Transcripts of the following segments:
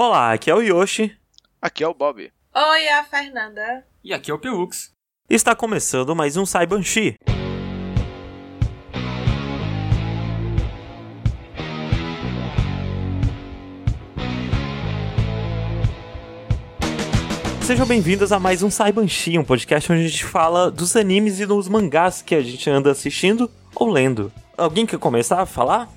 Olá, aqui é o Yoshi. Aqui é o Bob. Oi, é a Fernanda. E aqui é o Pelux. Está começando mais um Saibanshi. Sejam bem-vindos a mais um Saibanshi, um podcast onde a gente fala dos animes e dos mangás que a gente anda assistindo ou lendo. Alguém quer começar a falar?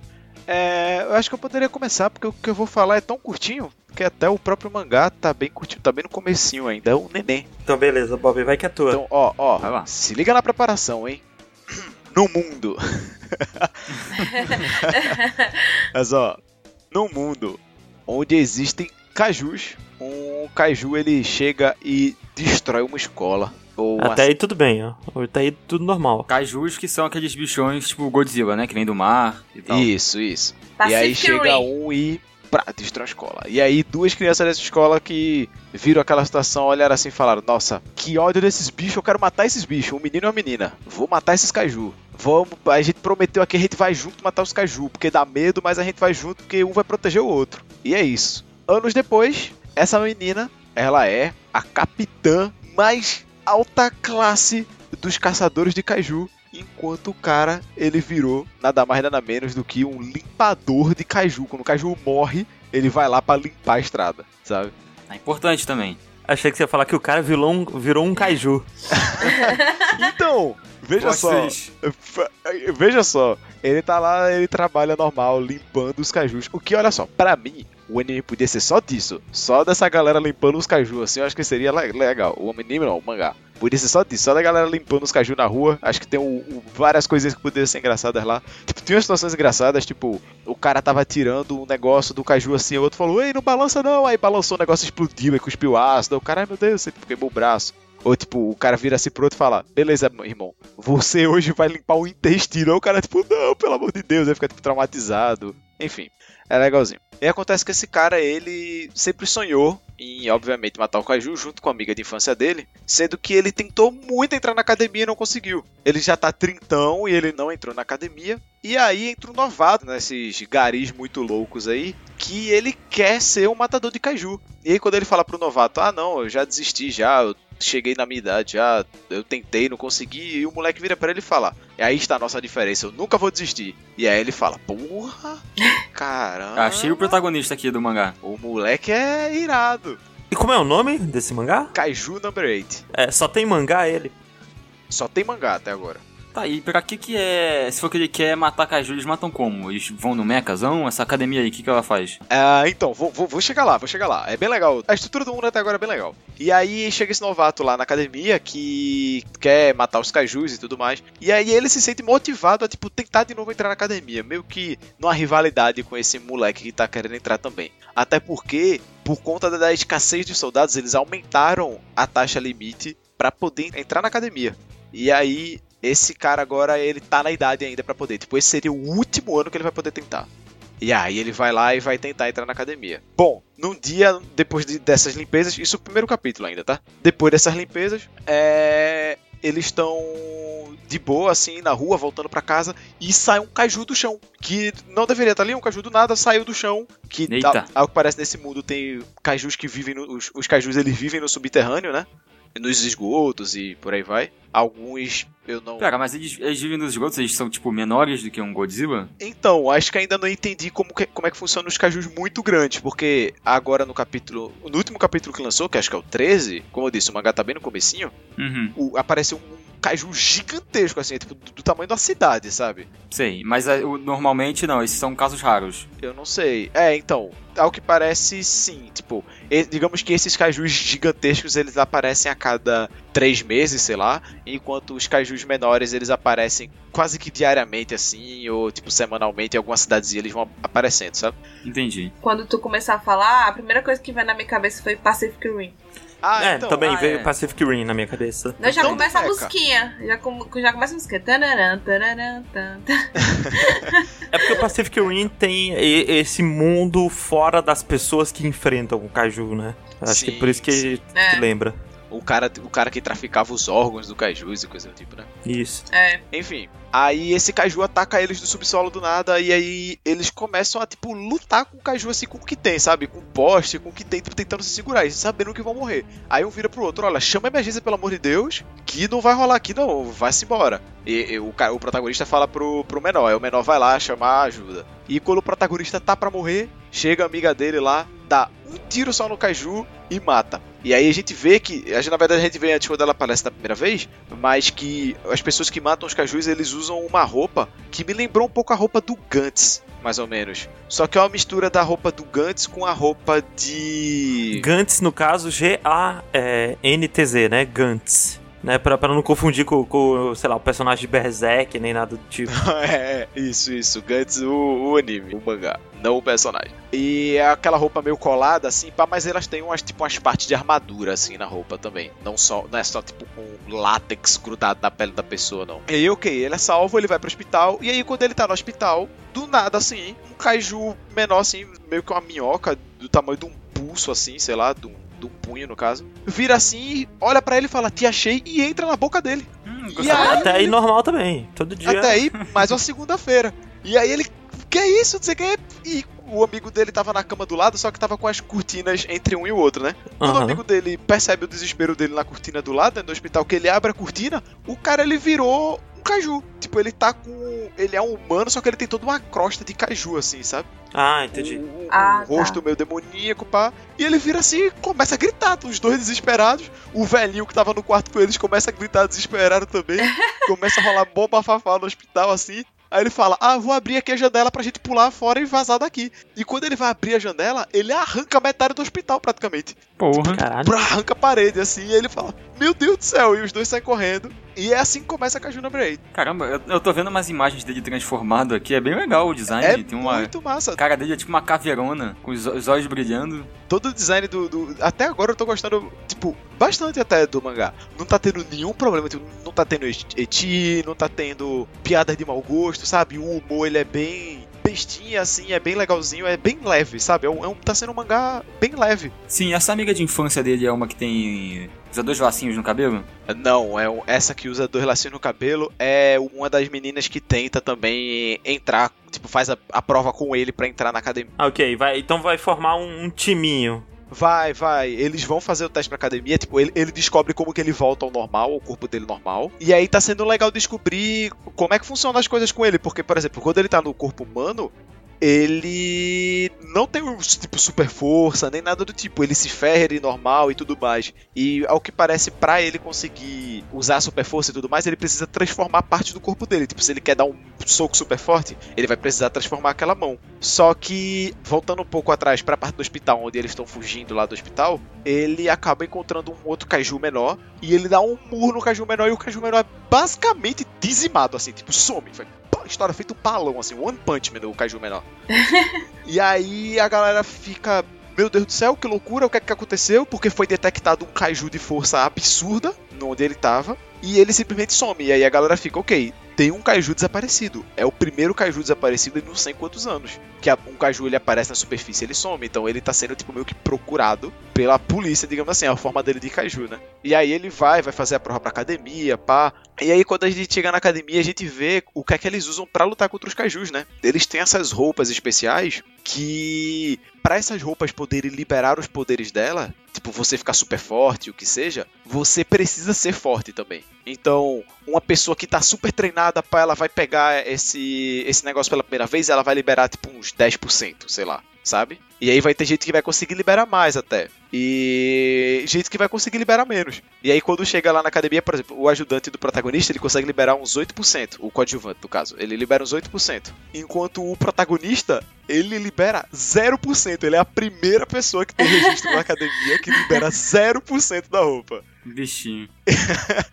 É, eu acho que eu poderia começar, porque o que eu vou falar é tão curtinho que até o próprio mangá tá bem curtinho, tá bem no comecinho ainda, é um neném. Então beleza, Bob, vai que é tua. Então, ó, ó, Vai lá. se liga na preparação, hein? No mundo. Mas ó, no mundo onde existem cajus, um caju ele chega e destrói uma escola. Ou Até aí tudo bem, ó. Até aí tudo normal. Kaijus que são aqueles bichões tipo Godzilla, né? Que vem do mar e tal. Isso, isso. e aí Pacific chega um e pra, destrói a escola. E aí duas crianças dessa escola que viram aquela situação, olharam assim e falaram: Nossa, que ódio desses bichos, eu quero matar esses bichos, um menino e uma menina. Vou matar esses caju. Vamos, a gente prometeu aqui, a gente vai junto matar os caju, porque dá medo, mas a gente vai junto porque um vai proteger o outro. E é isso. Anos depois, essa menina, ela é a capitã mais alta classe dos caçadores de caju enquanto o cara ele virou nada mais nada menos do que um limpador de caju. Quando o caju morre, ele vai lá pra limpar a estrada, sabe? É importante também. Achei que você ia falar que o cara virou um, virou um kaiju. Então, veja só, Vocês- veja só, ele tá lá, ele trabalha normal, limpando os cajus. O que, olha só, pra mim, o anime podia ser só disso, só dessa galera limpando os cajus, assim, eu acho que seria le- legal. O anime não, o mangá. Podia ser só disso, só da galera limpando os caju na rua. Acho que tem várias coisas que poderiam ser engraçadas lá. Tipo, tinha situações engraçadas, tipo, o cara tava tirando um negócio do caju assim, o outro falou, ei, não balança não. Aí balançou, o negócio explodiu, aí cuspiu ácido. O cara, meu Deus, você queimou o braço. Ou tipo, o cara vira assim pro outro e fala, beleza, irmão, você hoje vai limpar o intestino. Aí o cara, tipo, não, pelo amor de Deus, aí fica tipo, traumatizado. Enfim, é legalzinho. E acontece que esse cara, ele sempre sonhou em, obviamente, matar o Kaiju junto com a amiga de infância dele, sendo que ele tentou muito entrar na academia e não conseguiu. Ele já tá trintão e ele não entrou na academia. E aí entra um novato nesses garis muito loucos aí, que ele quer ser um matador de Kaiju. E aí quando ele fala pro novato, ah não, eu já desisti já, eu cheguei na minha idade já, eu tentei, não consegui, e o moleque vira pra ele e fala, e aí está a nossa diferença, eu nunca vou desistir. E aí ele fala, porra, caramba. Achei o protagonista aqui do mangá. O moleque é irado. E como é o nome desse mangá? Kaiju Number 8. É, só tem mangá ele. Só tem mangá até agora. Tá, e pra que que é... Se for que ele quer matar Kaiju, eles matam como? Eles vão no mechazão? Essa academia aí, o que que ela faz? Ah, então, vou, vou, vou chegar lá, vou chegar lá. É bem legal. A estrutura do mundo até agora é bem legal. E aí chega esse novato lá na academia que quer matar os kaijus e tudo mais. E aí ele se sente motivado a, tipo, tentar de novo entrar na academia. Meio que numa rivalidade com esse moleque que tá querendo entrar também. Até porque, por conta da escassez de soldados, eles aumentaram a taxa limite pra poder entrar na academia. E aí, esse cara agora, ele tá na idade ainda pra poder. Tipo, esse seria o último ano que ele vai poder tentar. E aí ele vai lá e vai tentar entrar na academia. Bom, num dia depois de- dessas limpezas, isso é o primeiro capítulo ainda, tá? Depois dessas limpezas, é... eles estão de boa assim na rua, voltando pra casa e sai um caju do chão, que não deveria estar ali, um caju do nada saiu do chão, que Eita. ao, ao que parece nesse mundo tem cajus que vivem no, os, os cajus eles vivem no subterrâneo, né? Nos esgotos e por aí vai. Alguns eu não Pera, mas eles, eles vivem nos esgotos, eles são tipo menores do que um Godzilla? Então, acho que ainda não entendi como, que- como é que funciona os cajus muito grandes, porque agora no capítulo. No último capítulo que lançou, que acho que é o 13, como eu disse, o mangá tá bem no comecinho, Uhum, o- apareceu um caju gigantesco, assim, tipo, do, do tamanho da cidade, sabe? sei. Mas é, normalmente não, esses são casos raros. Eu não sei. É, então, ao que parece, sim. Tipo, e- digamos que esses cajus gigantescos eles aparecem a cada três meses, sei lá, enquanto os cajus menores eles aparecem quase que diariamente, assim, ou tipo semanalmente em alguma cidadezinha eles vão aparecendo, sabe? Entendi. Quando tu começar a falar, a primeira coisa que veio na minha cabeça foi Pacific Rim. Ah, é, então, também ah, veio é. Pacific Rim na minha cabeça. Não, já Então, começa a musiquinha. Já, com, já começa a musiquinha. Tan, tan. É porque o Pacific Rim tem esse mundo fora das pessoas que enfrentam o Kaiju, né? Acho que Sim, por isso que, sim. que É. lembra. O cara, o cara que traficava os órgãos do Kaijus e coisa do tipo, né? Isso. É. Enfim, aí esse Kaiju ataca eles do subsolo do nada e aí eles começam a, tipo, lutar com o Kaiju assim com o que tem, sabe? Com o poste, com o que tem, tipo, tentando se segurar, e sabendo que vão morrer. Aí um vira pro outro, olha, chama a emergência pelo amor de Deus, que não vai rolar aqui não, vai-se embora. E, e o, o protagonista fala pro, pro menor, aí o menor vai lá chamar ajuda. E quando o protagonista tá pra morrer, chega a amiga dele lá, dá um tiro só no Kaiju e mata. E aí a gente vê que, a gente, na verdade a gente vê antes quando ela aparece da primeira vez, mas que as pessoas que matam os Kaijus, eles usam uma roupa que me lembrou um pouco a roupa do Gantz, mais ou menos. Só que é uma mistura da roupa do Gantz com a roupa de... Gantz, no caso, G-A-N-T-Z, né? Gantz. Né, pra, pra não confundir com, com, sei lá, o personagem de Berserk, nem nada do tipo. é, isso, isso. Gantz, o, o anime, o mangá, não o personagem. E é aquela roupa meio colada, assim, pá, mas elas têm umas, tipo, umas partes de armadura, assim, na roupa também. Não só, não é só, tipo, com látex grudado na pele da pessoa, não. E aí, ok, ele é salvo, ele vai pro hospital, e aí, quando ele tá no hospital, do nada, assim, um kaiju menor, assim, meio que uma minhoca, do tamanho de um pulso, assim, sei lá, de um, de um punho, no caso, vira assim, olha pra ele e fala, te achei, e entra na boca dele. Hum, E aí- Até aí normal também. Todo dia. Até aí, mais uma segunda-feira. E aí ele, que é isso, não sei o que. E o amigo dele tava na cama do lado, só que tava com as cortinas entre um e o outro, né? Quando o Aham. amigo dele percebe o desespero dele na cortina do lado, dentro do hospital, que ele abre a cortina, o cara ele virou um caju. Tipo, ele tá com. Ele é um humano, só que ele tem toda uma crosta de caju, assim, sabe? Ah, entendi. Um, um- um Ah, tá. rosto meio demoníaco, pá. E ele vira assim e começa a gritar, os dois desesperados. O velhinho que tava no quarto com eles começa a gritar desesperado também. começa a rolar bom bafafá no hospital, assim. Aí ele fala, ah, vou abrir aqui a janela pra gente pular fora e vazar daqui. E quando ele vai abrir a janela, ele arranca metade do hospital praticamente. Porra. Caralho. Pra arranca a parede, assim, e ele fala, meu Deus do céu, e os dois saem correndo. E é assim que começa a Kajuna Braid. Caramba, eu, eu tô vendo umas imagens dele transformado aqui, é bem legal o design. É tem uma. muito massa. A cara dele é tipo uma caveirona, com os, os olhos brilhando. todo o design do, do- Até agora eu tô gostando, tipo, bastante até do mangá. Não tá tendo nenhum problema, tipo, não tá tendo eti, não tá tendo piadas de mau gosto, sabe? O humor ele é bem bestinha, assim, é bem legalzinho, é bem leve, sabe? É um, é um- tá sendo um mangá bem leve. Sim, essa amiga de infância dele é uma que tem. usa dois lacinhos no cabelo? Não, é um- essa que usa dois lacinhos no cabelo é uma das meninas que tenta também entrar, tipo, faz a, a prova com ele pra entrar na academia. Ah, Ok, vai, então vai formar um, um timinho. Vai, vai. Eles vão fazer o teste pra academia. Tipo, ele, ele descobre como que ele volta ao normal, ao corpo dele normal. E aí tá sendo legal descobrir como é que funcionam as coisas com ele. Porque, por exemplo, quando ele tá no corpo humano, ele não tem tipo super força, nem nada do tipo. Ele se ferra normal e tudo mais. E ao que parece, pra ele conseguir usar a super força e tudo mais, ele precisa transformar parte do corpo dele. Tipo, se ele quer dar um soco super forte, ele vai precisar transformar aquela mão. Só que, voltando um pouco atrás pra parte do hospital, onde eles estão fugindo lá do hospital, ele acaba encontrando um outro kaiju menor. E ele dá um murro no kaiju menor e o kaiju menor é basicamente dizimado, assim, tipo, some. Foi história feito um assim, one punch man, o kaiju menor. e aí a galera fica. Meu Deus do céu, que loucura, o que é que aconteceu? Porque foi detectado um kaiju de força absurda onde ele tava. E ele simplesmente some. E aí a galera fica, ok, tem um kaiju desaparecido. É o primeiro kaiju desaparecido em não sei quantos anos. Que um kaiju ele aparece na superfície ele some. Então ele tá sendo tipo meio que procurado pela polícia, digamos assim, a forma dele de kaiju, né? E aí ele vai, vai fazer a prova pra academia, pá. E aí quando a gente chega na academia, a gente vê o que é que eles usam pra lutar contra os kaijus, né? Eles têm essas roupas especiais que para essas roupas poderem liberar os poderes dela, tipo você ficar super forte, o que seja, você precisa ser forte também. Então, uma pessoa que tá super treinada, ela vai pegar esse esse negócio pela primeira vez, ela vai liberar tipo uns 10%, sei lá, sabe? E aí vai ter gente que vai conseguir liberar mais até. E gente que vai conseguir liberar menos. E aí quando chega lá na academia, por exemplo, o ajudante do protagonista, ele consegue liberar uns 8%, o coadjuvante no caso, ele libera uns 8%. Enquanto o protagonista, ele libera 0%. Ele é a primeira pessoa que tem registro na academia que libera 0% da roupa. Bichinho.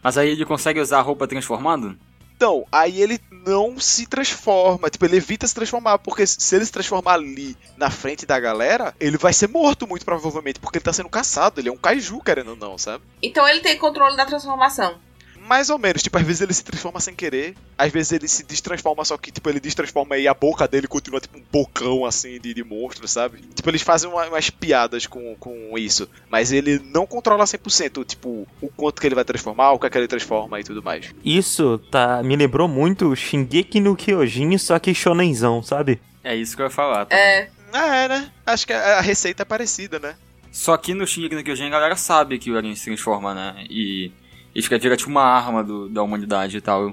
Mas aí ele consegue usar a roupa transformada? Então, aí ele não se transforma, tipo, ele evita se transformar, porque se ele se transformar ali na frente da galera, ele vai ser morto muito provavelmente, porque ele tá sendo caçado, ele é um kaiju, querendo ou não, sabe? Então ele tem controle da transformação. Mais ou menos, tipo, às vezes ele se transforma sem querer, às vezes ele se destransforma, só que, tipo, ele destransforma e a boca dele continua, tipo, um bocão, assim, de, de monstro, sabe? Tipo, eles fazem uma- umas piadas com, com isso, mas ele não controla 100%, tipo, o quanto que ele vai transformar, o que é que ele transforma e tudo mais. Isso tá, me lembrou muito Shingeki no Kyojin, só que shonenzão, sabe? É isso que eu ia falar. também. É, É, né? Acho que a a receita é parecida, né? Só que no Shingeki no Kyojin a galera sabe que o Eren se transforma, né? E, e fica, vira tipo uma arma do- da humanidade e tal.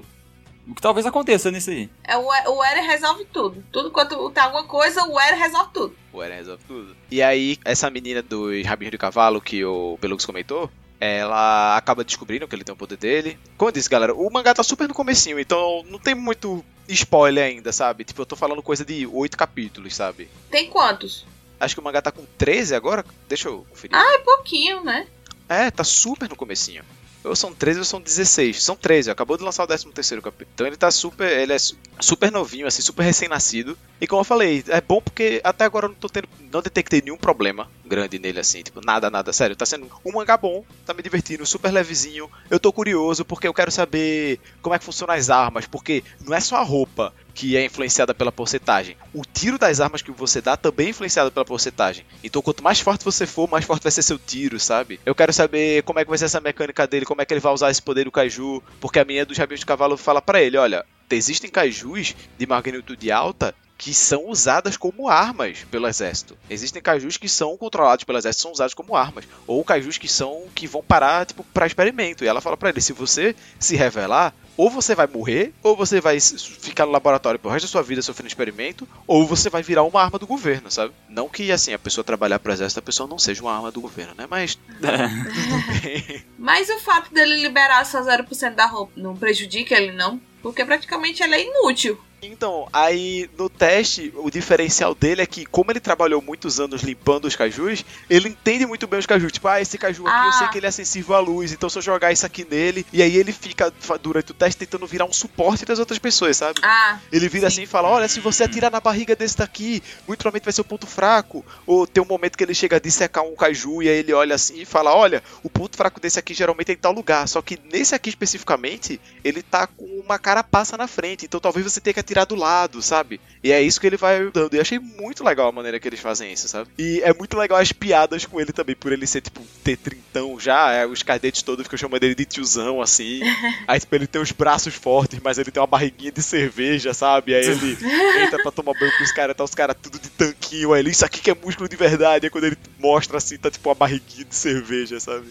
O que talvez aconteça nisso aí. é o, o Eren resolve tudo. Tudo quanto tá alguma coisa, o Eren resolve tudo. O Eren resolve tudo. E aí, essa menina dos rabinhos de cavalo que o Pelux comentou, ela acaba descobrindo que ele tem o poder dele. Como eu disse, galera, o mangá tá super no comecinho, então não tem muito spoiler ainda, sabe? Tipo, eu tô falando coisa de oito capítulos, sabe? Tem quantos? Acho que o mangá tá com 13 agora. Deixa eu conferir. É pouquinho, né? É, tá super no comecinho. Ou são 13 ou são 16. São 13, acabou de lançar o 13 terceiro capítulo. Então ele tá super. Ele é su- super novinho, assim, super recém-nascido. E como eu falei, é bom porque até agora eu não tô tendo. Não detectei nenhum problema grande nele, assim. Tipo, nada, nada. Sério, tá sendo um mangá bom, tá me divertindo, super levezinho. Eu tô curioso porque eu quero saber como é que funcionam as armas. Porque não é só a roupa que é influenciada pela porcentagem. O tiro das armas que você dá também é influenciado pela porcentagem. Então, quanto mais forte você for, mais forte vai ser seu tiro, sabe? Eu quero saber como é que vai ser essa mecânica dele, como é que ele vai usar esse poder do Kaiju, porque a minha dos rabinhos de cavalo fala pra ele, olha, existem Kaijus de magnitude alta que são usadas como armas pelo exército. Existem Kaijus que são controlados pelo exército, são usados como armas, ou Kaijus que são que vão parar tipo para experimento. E ela fala pra ele, se você se revelar, ou você vai morrer, ou você vai ficar no laboratório pro resto da sua vida sofrendo experimento, ou você vai virar uma arma do governo, sabe? Não que assim, a pessoa trabalhar pro exército, a pessoa não seja uma arma do governo, né? Mas Mas o fato dele liberar só 0% da roupa não prejudica ele, não? Porque praticamente ele é inútil. Então, aí no teste, o diferencial dele é que, como ele trabalhou muitos anos limpando os cajus, ele entende muito bem os cajus. Tipo, ah, esse caju aqui eu Ah. sei que ele é sensível à luz, então se eu jogar isso aqui nele, e aí ele fica durante o teste tentando virar um suporte das outras pessoas, sabe? Ah, Ele vira Sim. assim e fala: Olha, se você atirar na barriga desse daqui, muito provavelmente vai ser o ponto fraco. Ou tem um momento que ele chega a dissecar um caju e aí ele olha assim e fala: Olha, o ponto fraco desse aqui geralmente é em tal lugar. Só que nesse aqui especificamente, ele tá com uma carapaça na frente. Então talvez você tenha que atirar do lado, sabe? E é isso que ele vai dando. E eu achei muito legal a maneira que eles fazem isso, sabe? E é muito legal as piadas com ele também, por ele ser, tipo, ter trintão já. É, os cadetes todos ficam chamando ele de tiozão, assim. Aí, tipo, ele tem os braços fortes, mas ele tem uma barriguinha de cerveja, sabe? Aí ele entra pra tomar banho com os caras, tá os caras tudo de tanquinho. Aí ele, isso aqui que é músculo de verdade. Aí quando ele mostra assim, tá tipo uma barriguinha de cerveja, sabe?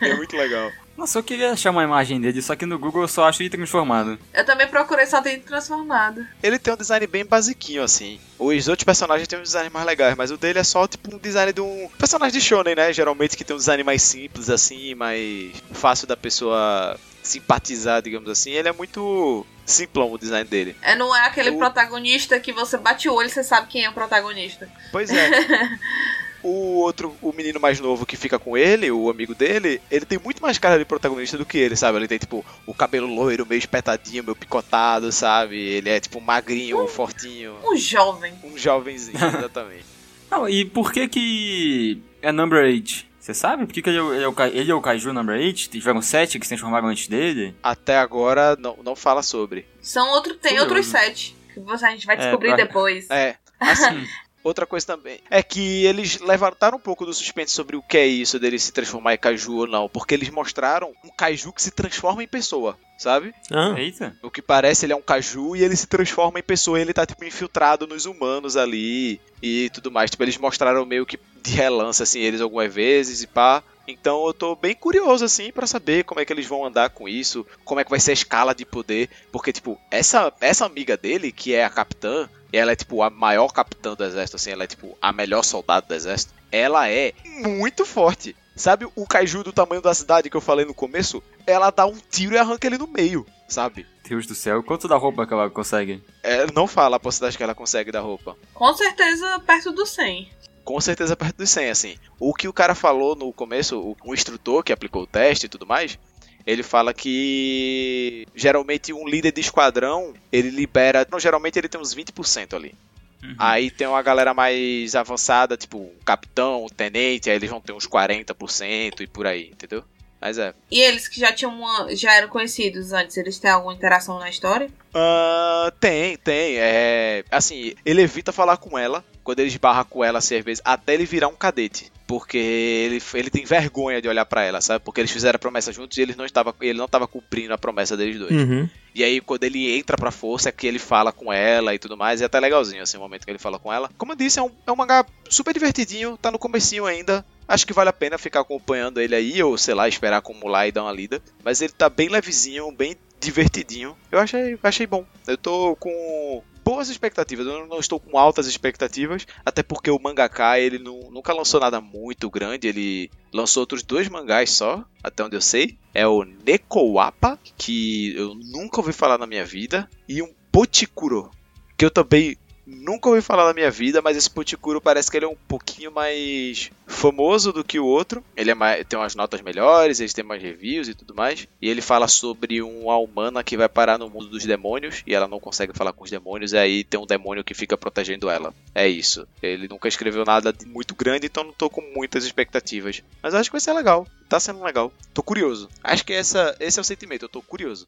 É muito legal. Nossa, eu queria achar uma imagem dele, só que no Google eu só acho ele transformado. eu também procurei só ter transformado. Ele tem um design bem basiquinho, assim. Os outros personagens têm um design mais legais, mas o dele é só tipo um design de um personagem de shonen, né? Geralmente que tem um design mais simples, assim, mais fácil da pessoa simpatizar, digamos assim. Ele é muito simplão o design dele. É, não é aquele O- protagonista que você bate o olho e você sabe quem é o protagonista. Pois é. O outro, o menino mais novo que fica com ele, o amigo dele, ele tem muito mais cara de protagonista do que ele, sabe? Ele tem, tipo, o cabelo loiro, meio espetadinho, meio picotado, sabe? Ele é, tipo, magrinho, fortinho. Um jovem. Um jovenzinho, exatamente. Não, e por que que é Number 8? Você sabe? Por que, que ele, é o- ele é o, ele é o Kaiju Number 8? Tiveram sete que se transformaram antes dele? Até agora, não, não fala sobre. São outro, tem Curioso. outros sete. Que você, a gente vai É, descobrir pra- depois. É, assim, outra coisa também é que eles levantaram um pouco do suspense sobre o que é isso dele se transformar em caju ou não, porque eles mostraram um caju que se transforma em pessoa, sabe? Ah, Eita. O que parece ele é um caju e ele se transforma em pessoa, e ele tá tipo infiltrado nos humanos ali e tudo mais. Tipo, eles mostraram meio que de relance assim eles algumas vezes e pá. Então eu tô bem curioso assim pra saber como é que eles vão andar com isso, como é que vai ser a escala de poder, porque tipo, essa essa amiga dele, que é a capitã, ela é tipo a maior capitã do exército assim, ela é tipo a melhor soldado do exército. Ela é muito forte. Sabe o kaiju do tamanho da cidade que eu falei no começo? Ela dá um tiro e arranca ele no meio, sabe? Deus do céu. Quanto da roupa que ela consegue? É, não fala a porcentagem que ela consegue da roupa. Com certeza perto do 100. Com certeza perto dos 100, assim. O que o cara falou no começo, o, o instrutor que aplicou o teste e tudo mais, ele fala que geralmente um líder de esquadrão, ele libera, não, geralmente ele tem uns 20% ali. Uhum. Aí tem uma galera mais avançada, tipo o capitão, o tenente, aí eles vão ter uns 40% e por aí, entendeu? Mas é. E eles que já tinham uma, já eram conhecidos antes, eles têm alguma interação na história? Ah, tem, tem. É, assim, ele evita falar com ela quando ele esbarra com ela, assim, vezes, até ele virar um cadete. Porque ele, ele tem vergonha de olhar pra ela, sabe? Porque eles fizeram a promessa juntos e ele não estava, ele não estava cumprindo a promessa deles dois. Uhum. E aí, quando ele entra pra força, é que ele fala com ela e tudo mais. E é até legalzinho, assim, o momento que ele fala com ela. Como eu disse, é um, é um mangá super divertidinho, tá no comecinho ainda. Acho que vale a pena ficar acompanhando ele aí, ou sei lá, esperar acumular e dar uma lida. Mas ele tá bem levezinho, bem divertidinho. Eu achei, achei bom. Eu tô com boas expectativas. Eu não estou com altas expectativas, até porque o mangaka ele não, nunca lançou nada muito grande. Ele lançou outros dois mangás só, até onde eu sei. É o Nekowapa, que eu nunca ouvi falar na minha vida, e um Pochikuro, que eu também nunca ouvi falar na minha vida, mas esse Pochikuro parece que ele é um pouquinho mais famoso do que o outro. Ele é mais, tem umas notas melhores, ele tem mais reviews e tudo mais. E ele fala sobre uma humana que vai parar no mundo dos demônios e ela não consegue falar com os demônios, e aí tem um demônio que fica protegendo ela. É isso. Ele nunca escreveu nada muito grande, então não tô com muitas expectativas. Mas acho que vai ser legal. Tá sendo legal. Tô curioso. Acho que essa, esse é o sentimento, eu tô curioso.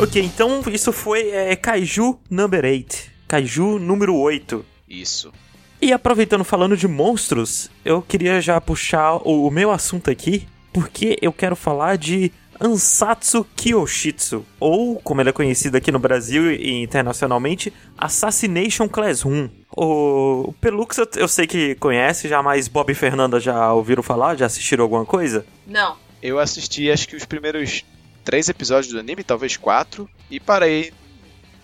Ok, então isso foi é, Kaiju Number 8. Kaiju número 8. Isso. E aproveitando falando de monstros, eu queria já puxar o, o meu assunto aqui, porque eu quero falar de Ansatsu Kyoshitsu, ou como ele é conhecido aqui no Brasil e internacionalmente, Assassination Class 1. O, o Pelux eu, eu sei que conhece, já mais Bob e Fernanda já ouviram falar, já assistiram alguma coisa? Não. Eu assisti acho que os primeiros três episódios do anime, talvez quatro, e parei.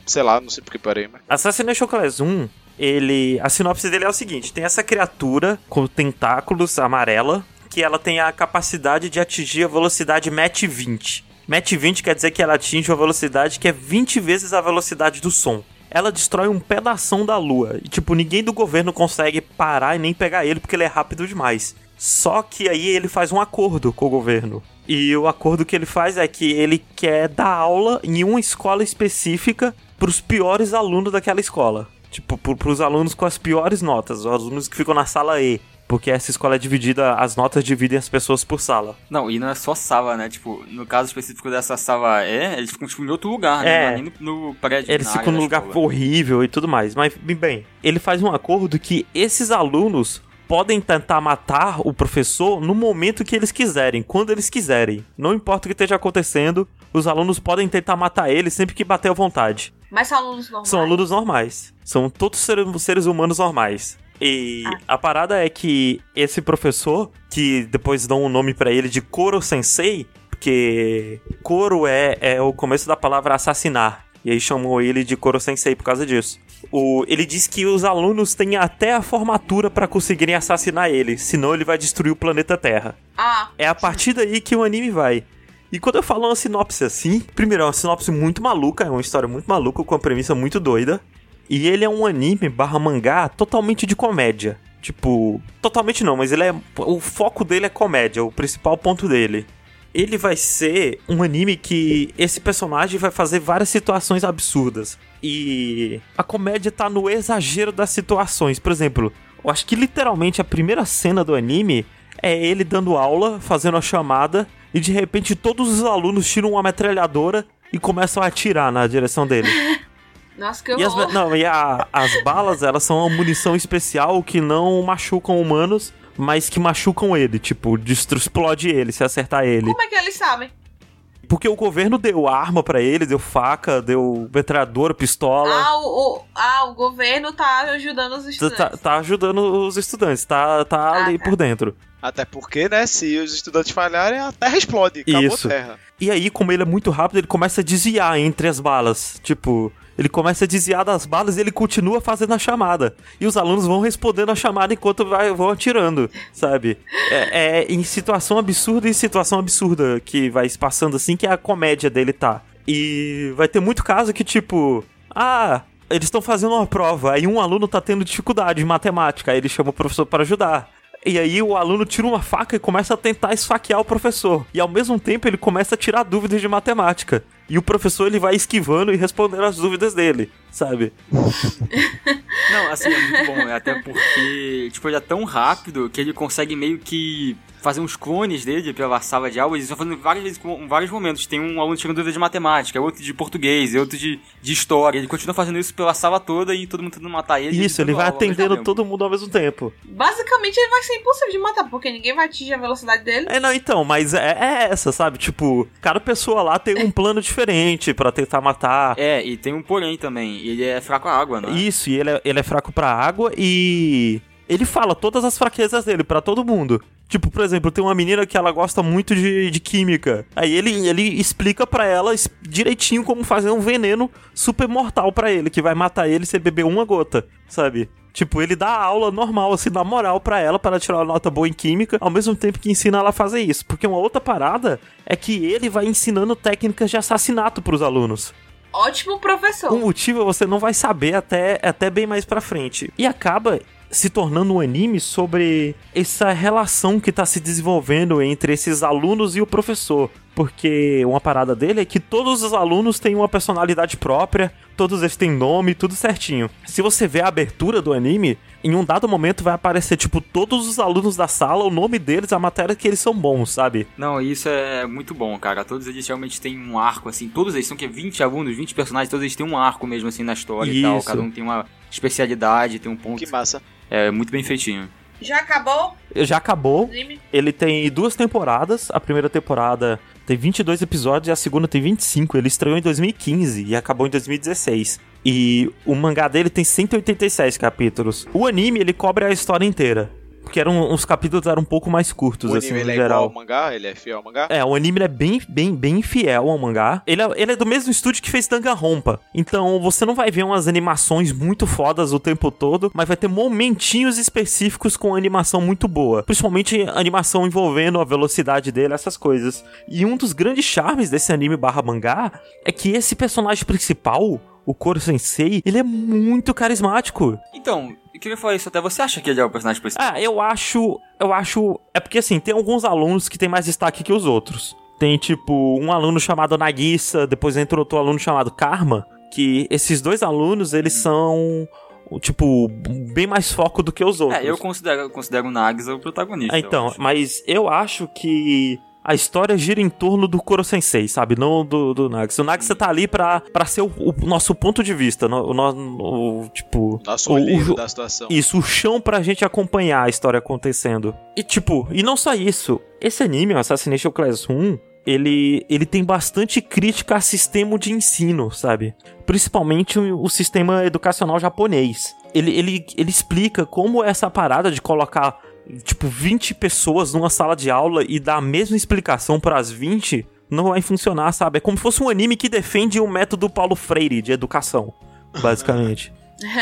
Sei lá, não sei porque parei, mas. Assassination Class 1, ele. A sinopse dele é o seguinte: tem essa criatura com tentáculos amarela, que ela tem a capacidade de atingir a velocidade Mach 20. Mach 20 quer dizer que ela atinge uma velocidade que é 20 vezes a velocidade do som. Ela destrói um pedação da lua. E, tipo, ninguém do governo consegue parar e nem pegar ele porque ele é rápido demais. Só que aí ele faz um acordo com o governo. E o acordo que ele faz é que ele quer dar aula em uma escola específica para os piores alunos daquela escola. Tipo, para os alunos com as piores notas, os alunos que ficam na sala E. Porque essa escola é dividida, as notas dividem as pessoas por sala. Não, e não é só sala, né? Tipo, no caso específico dessa sala é, eles ficam tipo, em outro lugar, né? É. Não é no, no prédio. Eles ficam num lugar escola. horrível e tudo mais. Mas, bem, ele faz um acordo que esses alunos podem tentar matar o professor no momento que eles quiserem, quando eles quiserem. Não importa o que esteja acontecendo, os alunos podem tentar matar ele sempre que bater à vontade. Mas são alunos normais. São alunos normais. São todos seres, humanos normais. E a parada é que esse professor, que depois dão um nome pra ele de Koro Sensei, porque Koro é, é o começo da palavra assassinar. E aí chamou ele de Koro Sensei por causa disso. O, ele diz que os alunos têm até a formatura pra conseguirem assassinar ele, senão ele vai destruir o planeta Terra. Ah, É a partir daí que o anime vai. E quando eu falo uma sinopse assim, primeiro é uma sinopse muito maluca, é uma história muito maluca com uma premissa muito doida. E ele é um anime barra mangá totalmente de comédia. Tipo, totalmente não, mas ele é. O foco dele é comédia, o principal ponto dele. Ele vai ser um anime que esse personagem vai fazer várias situações absurdas. E a comédia tá no exagero das situações. Por exemplo, eu acho que literalmente a primeira cena do anime é ele dando aula, fazendo a chamada, e de repente todos os alunos tiram uma metralhadora e começam a atirar na direção dele. nossa, que E, as, não, e a- as balas, elas são uma munição especial que não machucam humanos, mas que machucam ele. Tipo, explode ele se acertar ele. Como é que eles sabem? Porque o governo deu arma pra ele, deu faca, deu metralhadora, pistola. Ah o, o- ah, o governo tá ajudando os Tá, estudantes. tá- tá ajudando os estudantes, tá, tá Ah, ali tá. por dentro. Até porque, né, se os estudantes falharem, a Terra explode. Acabou Isso. a Terra. E aí, como ele é muito rápido, ele começa a desviar entre as balas. Tipo, ele começa a desviar das balas e ele continua fazendo a chamada. E os alunos vão respondendo a chamada enquanto vai, vão atirando, sabe? É, é em situação absurda e situação absurda que vai se passando assim que a comédia dele tá. E vai ter muito caso que, tipo, ah. Eles estão fazendo uma prova, aí um aluno tá tendo dificuldade em matemática, aí ele chama o professor para ajudar. E aí o aluno tira uma faca e começa a tentar esfaquear o professor. E ao mesmo tempo ele começa a tirar dúvidas de matemática. E o professor ele vai esquivando e respondendo as dúvidas dele, sabe? Não, assim, é muito bom. Até porque, tipo, ele é tão rápido que ele consegue meio que fazer uns clones dele pela sala de aula. Eles estão fazendo várias vezes, em vários momentos. Tem um aluno tirando dúvida de matemática, outro de português, outro de, de história. Ele continua fazendo isso pela sala toda e todo mundo tentando matar ele. Isso, ele vai atendendo todo mundo ao mesmo tempo. Basicamente, ele vai ser impossível de matar, porque ninguém vai atingir a velocidade dele. É, não, então, mas é, é essa, sabe? Tipo, cada pessoa lá tem um plano diferente para tentar matar. É, e tem um porém também. Ele é fraco à água, né? Isso, e ele é, ele é fraco pra água e. Ele fala todas as fraquezas dele para todo mundo. Tipo, por exemplo, tem uma menina que ela gosta muito de, de química. Aí ele, ele explica para ela direitinho como fazer um veneno super mortal para ele, que vai matar ele se ele beber uma gota, sabe? Tipo, ele dá aula normal, assim, na moral pra ela, para tirar uma nota boa em química, ao mesmo tempo que ensina ela a fazer isso. Porque uma outra parada é que ele vai ensinando técnicas de assassinato pros alunos. Ótimo professor. O motivo você não vai saber até, até bem mais pra frente. E acaba se tornando um anime sobre essa relação que está se desenvolvendo entre esses alunos e o professor. Porque uma parada dele é que todos os alunos têm uma personalidade própria, todos eles têm nome, tudo certinho. Se você vê a abertura do anime, em um dado momento vai aparecer, tipo, todos os alunos da sala, o nome deles, a matéria que eles são bons, sabe? Não, isso é muito bom, cara. Todos eles realmente têm um arco, assim. Todos eles são que 20 alunos, 20 personagens, todos eles têm um arco mesmo, assim, na história isso. e tal. Cada um tem uma especialidade, tem um ponto. Que massa. É muito bem feitinho. Já acabou? Já acabou. Ele tem duas temporadas. A primeira temporada tem 22 episódios e a segunda tem 25. Ele estreou em 2015 e acabou em 2016. E o mangá dele tem 187 capítulos. O anime, ele cobre a história inteira. Porque eram, os capítulos eram um pouco mais curtos, o assim, anime, no ele geral. É igual ao mangá? Ele é fiel ao mangá? É, o anime é bem, bem, bem fiel ao mangá. Ele é, ele é do mesmo estúdio que fez Danganronpa. Então, você não vai ver umas animações muito fodas o tempo todo, mas vai ter momentinhos específicos com animação muito boa. Principalmente animação envolvendo a velocidade dele, essas coisas. E um dos grandes charmes desse anime barra mangá é que esse personagem principal, o Koro Sensei, ele é muito carismático. Então, eu queria falar isso até. Você acha que ele é o personagem principal? Ah, eu acho. Eu acho. É porque assim, tem alguns alunos que tem mais destaque que os outros. Tem, tipo, um aluno chamado Nagisa, depois entra outro aluno chamado Karma. Que esses dois alunos, eles são. Tipo, bem mais foco do que os outros. É, eu considero, eu considero o Nagisa o protagonista. É, então, mas eu acho que a história gira em torno do Koro Sensei, sabe? Não do, do Nagisa. O Nagisa tá ali pra, pra ser o, o nosso ponto de vista. O, o, o tipo. Nosso olheiro da situação. Isso, o chão pra gente acompanhar a história acontecendo. E tipo, e não só isso. Esse anime, o Assassination Class 1, ele, ele tem bastante crítica a sistema de ensino, sabe? Principalmente o, o sistema educacional japonês. Ele, ele, ele explica como essa parada de colocar tipo, 20 pessoas numa sala de aula e dar a mesma explicação para as 20, não vai funcionar, sabe? É como se fosse um anime que defende o método Paulo Freire de educação, basicamente.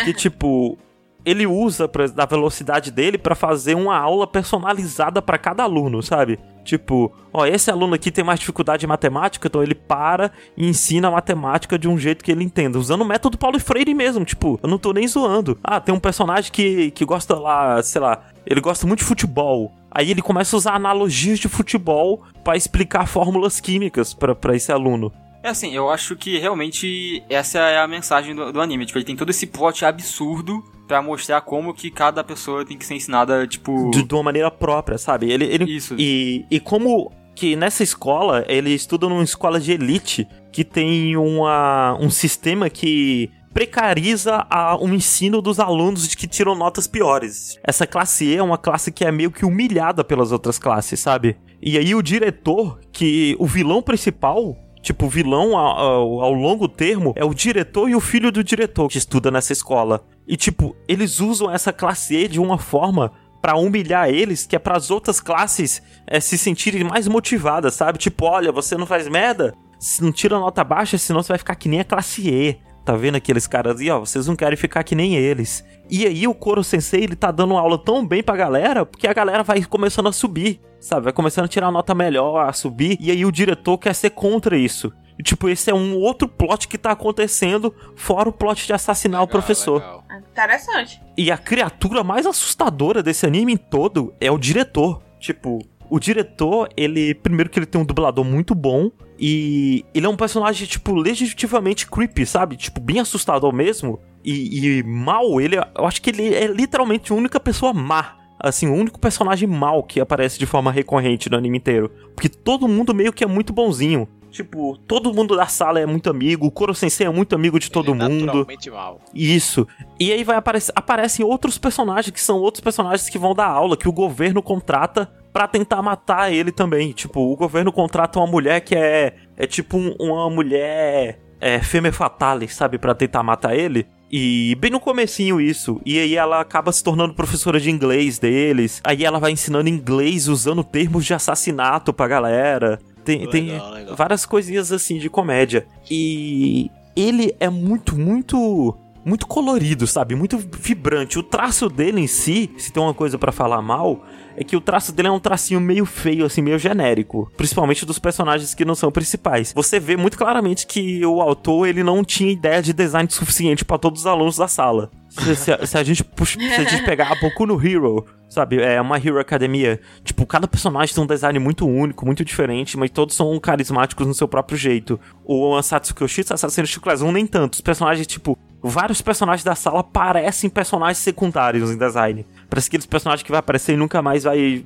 que, tipo, ele usa pra, da velocidade dele para fazer uma aula personalizada para cada aluno, sabe? Tipo, ó, esse aluno aqui tem mais dificuldade em matemática, então ele para e ensina a matemática de um jeito que ele entenda, usando o método Paulo Freire mesmo, tipo, eu não tô nem zoando. Ah, tem um personagem que, que gosta lá, sei lá, ele gosta muito de futebol. Aí ele começa a usar analogias de futebol para explicar fórmulas químicas para esse aluno. É assim, eu acho que realmente essa é a mensagem do, do anime. Tipo, ele tem todo esse plot absurdo para mostrar como que cada pessoa tem que ser ensinada, tipo. De, de uma maneira própria, sabe? Ele, ele, Isso. E, e como que nessa escola, ele estuda numa escola de elite que tem uma, um sistema que precariza a, o ensino dos alunos de que tiram notas piores. Essa classe E é uma classe que é meio que humilhada pelas outras classes, sabe? E aí o diretor, que o vilão principal, tipo, vilão ao, ao, longo termo é o diretor e o filho do diretor que estuda nessa escola. E tipo, eles usam essa classe E de uma forma para humilhar eles, que é para as outras classes é, se sentirem mais motivadas, sabe? Tipo, olha, você não faz merda, não tira nota baixa, senão você vai ficar que nem a classe E. Tá vendo aqueles caras aí, ó? Vocês não querem ficar que nem eles. E aí o Koro Sensei, ele tá dando aula tão bem pra galera, porque a galera vai começando a subir, sabe? Vai começando a tirar nota melhor, a subir, e aí o diretor quer ser contra isso. E, tipo, esse é um outro plot que tá acontecendo, fora o plot de assassinar o Legal, professor. legal. Interessante. E a criatura mais assustadora desse anime todo é o diretor. Tipo, o diretor, ele. Primeiro que ele tem um dublador muito bom. E ele é um personagem, tipo, legitimamente creepy, sabe? Tipo, bem assustador mesmo. E, e mal, ele. Eu acho que ele é literalmente a única pessoa má. Assim, o único personagem mal que aparece de forma recorrente no anime inteiro. Porque todo mundo meio que é muito bonzinho. Tipo, todo mundo da sala é muito amigo, o Koro Sensei é muito amigo de todo Ele é mundo. naturalmente mal. Isso. E aí vai aparecer, aparecem outros personagens que são outros personagens que vão dar aula, que o governo contrata pra tentar matar ele também. Tipo, o governo contrata uma mulher que é é tipo um- uma mulher é femme fatale, sabe, Pra tentar matar ele. E bem no comecinho isso. E aí ela acaba se tornando professora de inglês deles. Aí ela vai ensinando inglês usando termos de assassinato pra galera. Tem, tem Legal, legal. várias coisinhas assim de comédia. E ele é muito, muito. Muito colorido, sabe? Muito vibrante. O traço dele em si, se tem uma coisa pra falar mal, é que o traço dele é um tracinho meio feio, assim, meio genérico. Principalmente dos personagens que não são principais. Você vê muito claramente que o autor, ele não tinha ideia de design suficiente pra todos os alunos da sala. Se, se- se a gente puxa, se a gente pegar a Boku no Hero, sabe? É uma Hero Academia. Tipo, cada personagem tem um design muito único, muito diferente, mas todos são carismáticos no seu próprio jeito. O Ansatsuki Yoshitsu, Assassin's Class 1, nem tanto. Os personagens, tipo, vários personagens da sala parecem personagens secundários em design. Parece aqueles personagens que vai aparecer e nunca mais vai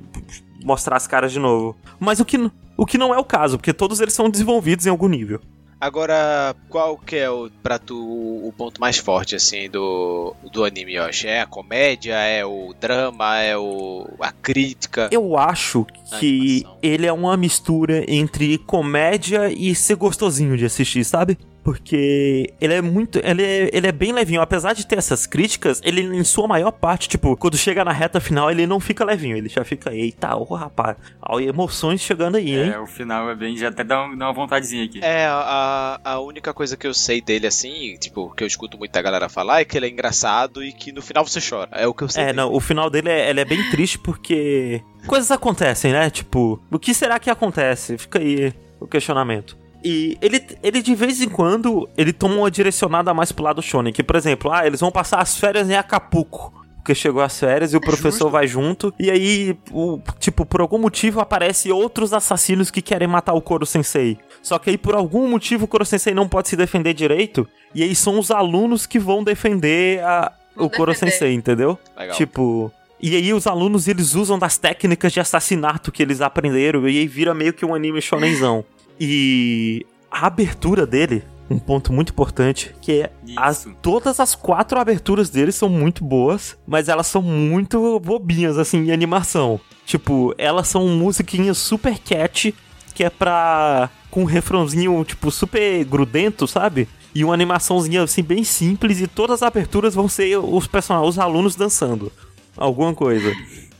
mostrar as caras de novo. Mas o que, o que não é o caso, porque todos eles são desenvolvidos em algum nível. Agora, qual que é o, pra tu o ponto mais forte, assim, do, do anime, Yoshi? É a comédia, é o drama, é o, a crítica? Eu acho que ele é uma mistura entre comédia e ser gostosinho de assistir, sabe? Porque ele é muito. Ele é, ele é bem levinho. Apesar de ter essas críticas, ele, em sua maior parte, tipo, quando chega na reta final, ele não fica levinho. Ele já fica, eita, ô rapaz. Ó, emoções chegando aí, hein? É, o final é bem. Já até dá, um- dá uma vontadezinha aqui. É, a, a única coisa que eu sei dele, assim, tipo, que eu escuto muita galera falar, é que ele é engraçado e que no final você chora. É o que eu sei É, dele. não, o final dele é, ele é bem triste porque coisas acontecem, né? Tipo, o que será que acontece? Fica aí o questionamento. E ele, ele de vez em quando, ele toma uma direcionada mais pro lado shonen, que por exemplo, ah, eles vão passar as férias em Acapulco. Porque chegou as férias e o professor vai junto. E aí, o, tipo, por algum motivo aparecem outros assassinos que querem matar o Koro Sensei. Só que aí, por algum motivo, o Koro Sensei não pode se defender direito. E aí são os alunos que vão defender a, o Koro. Sensei, entendeu? Legal. Tipo. E aí os alunos eles usam das técnicas de assassinato que eles aprenderam e aí vira meio que um anime shonenzão. E a abertura dele, um ponto muito importante, que é as, todas as quatro aberturas dele são muito boas, mas elas são muito bobinhas assim em animação. Tipo, elas são musiquinhas super cat que é pra com um refrãozinho tipo super grudento, sabe? E uma animaçãozinha assim bem simples e todas as aberturas vão ser os personagens, os alunos dançando alguma coisa.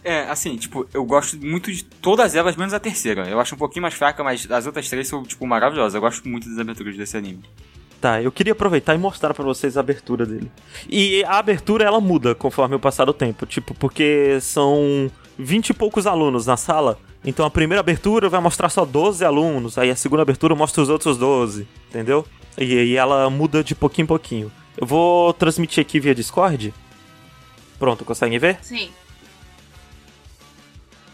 É, assim, tipo, eu gosto muito de todas elas, menos a terceira. Eu acho um pouquinho mais fraca, mas as outras três são, tipo, maravilhosas. Eu gosto muito das aberturas desse anime. Tá, eu queria aproveitar e mostrar pra vocês a abertura dele. E a abertura ela muda conforme o passar do tempo, tipo, porque são 20 e poucos alunos na sala. Então a primeira abertura vai mostrar só 12 alunos, aí a segunda abertura mostra os outros 12, entendeu? E aí ela muda de pouquinho em pouquinho. Eu vou transmitir aqui via Discord. Pronto, conseguem ver? Sim.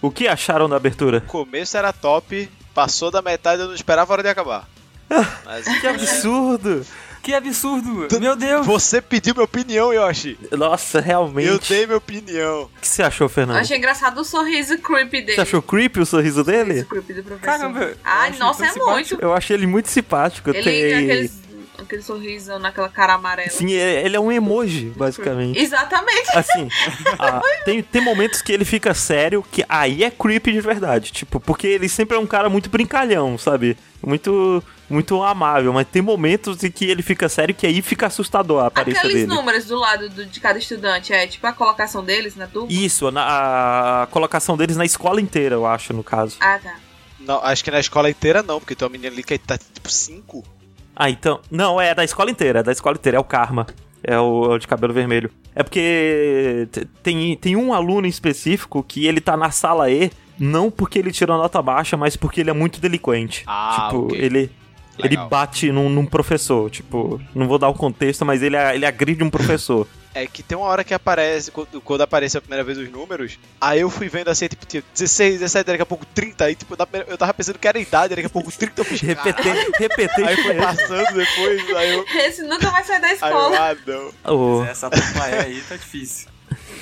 O que acharam da abertura? O começo era top, passou da metade eu não esperava a hora de acabar. Mas, Que absurdo! Que absurdo! Meu Deus! Você pediu minha opinião, Yoshi. Nossa, realmente. Eu dei minha opinião. O que você achou, Eu Fernando? achei engraçado o sorriso creepy dele. Você achou creepy o sorriso dele? Sorriso creepy do professor. Caramba, eu Ai, nossa, é simpático. muito. Eu achei ele muito simpático. Ele tem aqueles, aquele sorriso naquela cara amarela. Sim, ele é um emoji, basicamente. Exatamente. Assim, ah, tem, tem momentos que ele fica sério, que aí é creepy de verdade. Tipo, porque ele sempre é um cara muito brincalhão, sabe? Muito, muito amável. Mas tem momentos em que ele fica sério que aí fica assustador a aparência Aqueles dele. números do lado do- de cada estudante, é tipo a colocação deles na turma? Isso, na, a colocação deles na escola inteira, eu acho, no caso. Ah, tá. Não, acho que na escola inteira não, porque tem uma menina ali que tá tipo 5. Ah, então. Não, é da escola inteira, é da escola inteira, é o Karma. É o, é o de cabelo vermelho. É porque tem, tem um aluno em específico que ele tá na sala E, não porque ele tirou nota baixa, mas porque ele é muito delinquente. Ah, tipo, ok. ele. Ele Legal. bate num, num professor, tipo, não vou dar o contexto, mas ele, ele agride um professor. É que tem uma hora que aparece, quando, quando apareceu a primeira vez os números, aí eu fui vendo assim, tipo, tinha 16, 17, daqui a pouco 30, aí tipo, eu tava pensando que era a idade, daqui a pouco 30 eu fiz, Repetente, repetente Aí foi passando depois, aí eu. Esse nunca vai sair da Aí eu, escola. ah, não. Ô, Essa Tupaé aí tá difícil.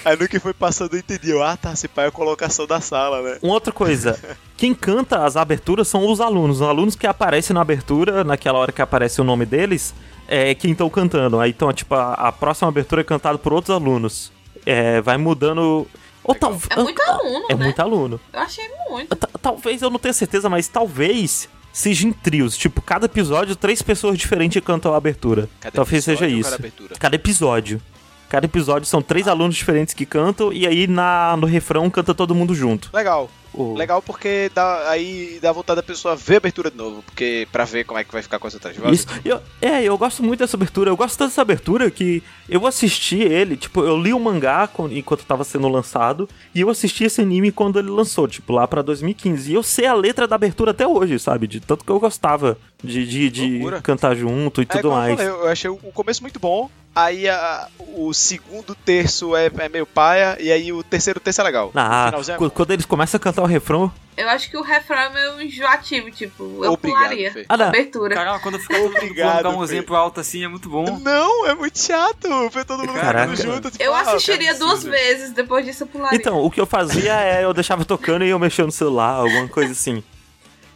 Aí no que foi passando eu entendi, eu, ah tá, se pai é a colocação da sala, né? Uma outra coisa, quem canta as aberturas são os alunos. Os alunos que aparecem na abertura, naquela hora que aparece o nome deles, é quem estão cantando. Aí então, tipo, a, a próxima abertura é cantada por outros alunos. É, vai mudando. Ou tal, É muito aluno, É né? muito aluno. Eu achei muito. Ta- Talvez, eu não tenha certeza, mas talvez seja em trios. Tipo, cada episódio, três pessoas diferentes cantam a abertura. Cada talvez seja isso. cada? Cada episódio. Cada episódio são três alunos diferentes que cantam e aí na, no refrão canta todo mundo junto. Legal. O- Legal porque dá, aí dá vontade da pessoa ver a abertura de novo, porque pra ver como é que vai ficar com essa outras vozes. Isso. Eu, é, eu gosto muito dessa abertura. Eu gosto tanto dessa abertura que eu assisti ele, tipo, eu li o mangá enquanto tava sendo lançado e eu assisti esse anime quando ele lançou, tipo, lá pra 2015. E eu sei a letra da abertura até hoje, sabe? De tanto que eu gostava de, de, de cantar junto e É, tudo como eu mais. falei, eu achei o começo muito bom, aí a- o segundo terço é, é meio paia, e aí o terceiro terço é legal. Ah, é qu- quando eles começam a cantar o refrão, Eu acho que o refrão é meio enjoativo, tipo, eu Obrigado, pularia Fê. Ah, não. abertura. Caramba, quando fica todo mundo um exemplo alto assim é muito bom. Não, é muito chato ver todo mundo Caraca. junto. Tipo, Eu ah, assistiria cara, duas vezes, depois disso eu pularia. Então, o que eu fazia é eu deixava tocando e eu mexia no celular, alguma coisa assim.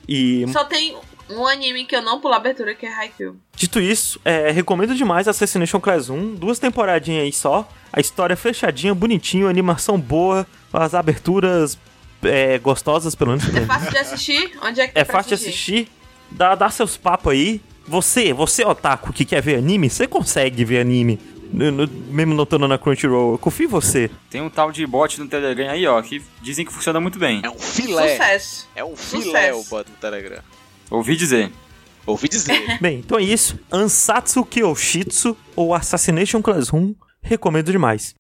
E Só tem um anime que eu não pulo a abertura, que é Haikyuu. dito isso, é, recomendo demais Assassination Class 1, duas temporadinhas aí só. A história fechadinha, bonitinho, animação boa, as aberturas é, gostosas, pelo menos. É fácil de assistir? Onde é que É pra fácil de assistir, dá, dá seus papos aí. Você, você otaku que quer ver anime, você consegue ver anime. no- no- mesmo não estando na Crunchyroll, eu confio em você. Tem um tal de bot no Telegram aí, ó, que dizem que funciona muito bem. É um filé. Sucesso. É um filé Sucesso. o bot no Telegram. Ouvi dizer. Ouvi dizer. Bem, então é isso. Ansatsu Kyoshitsu ou Assassination Classroom, recomendo demais.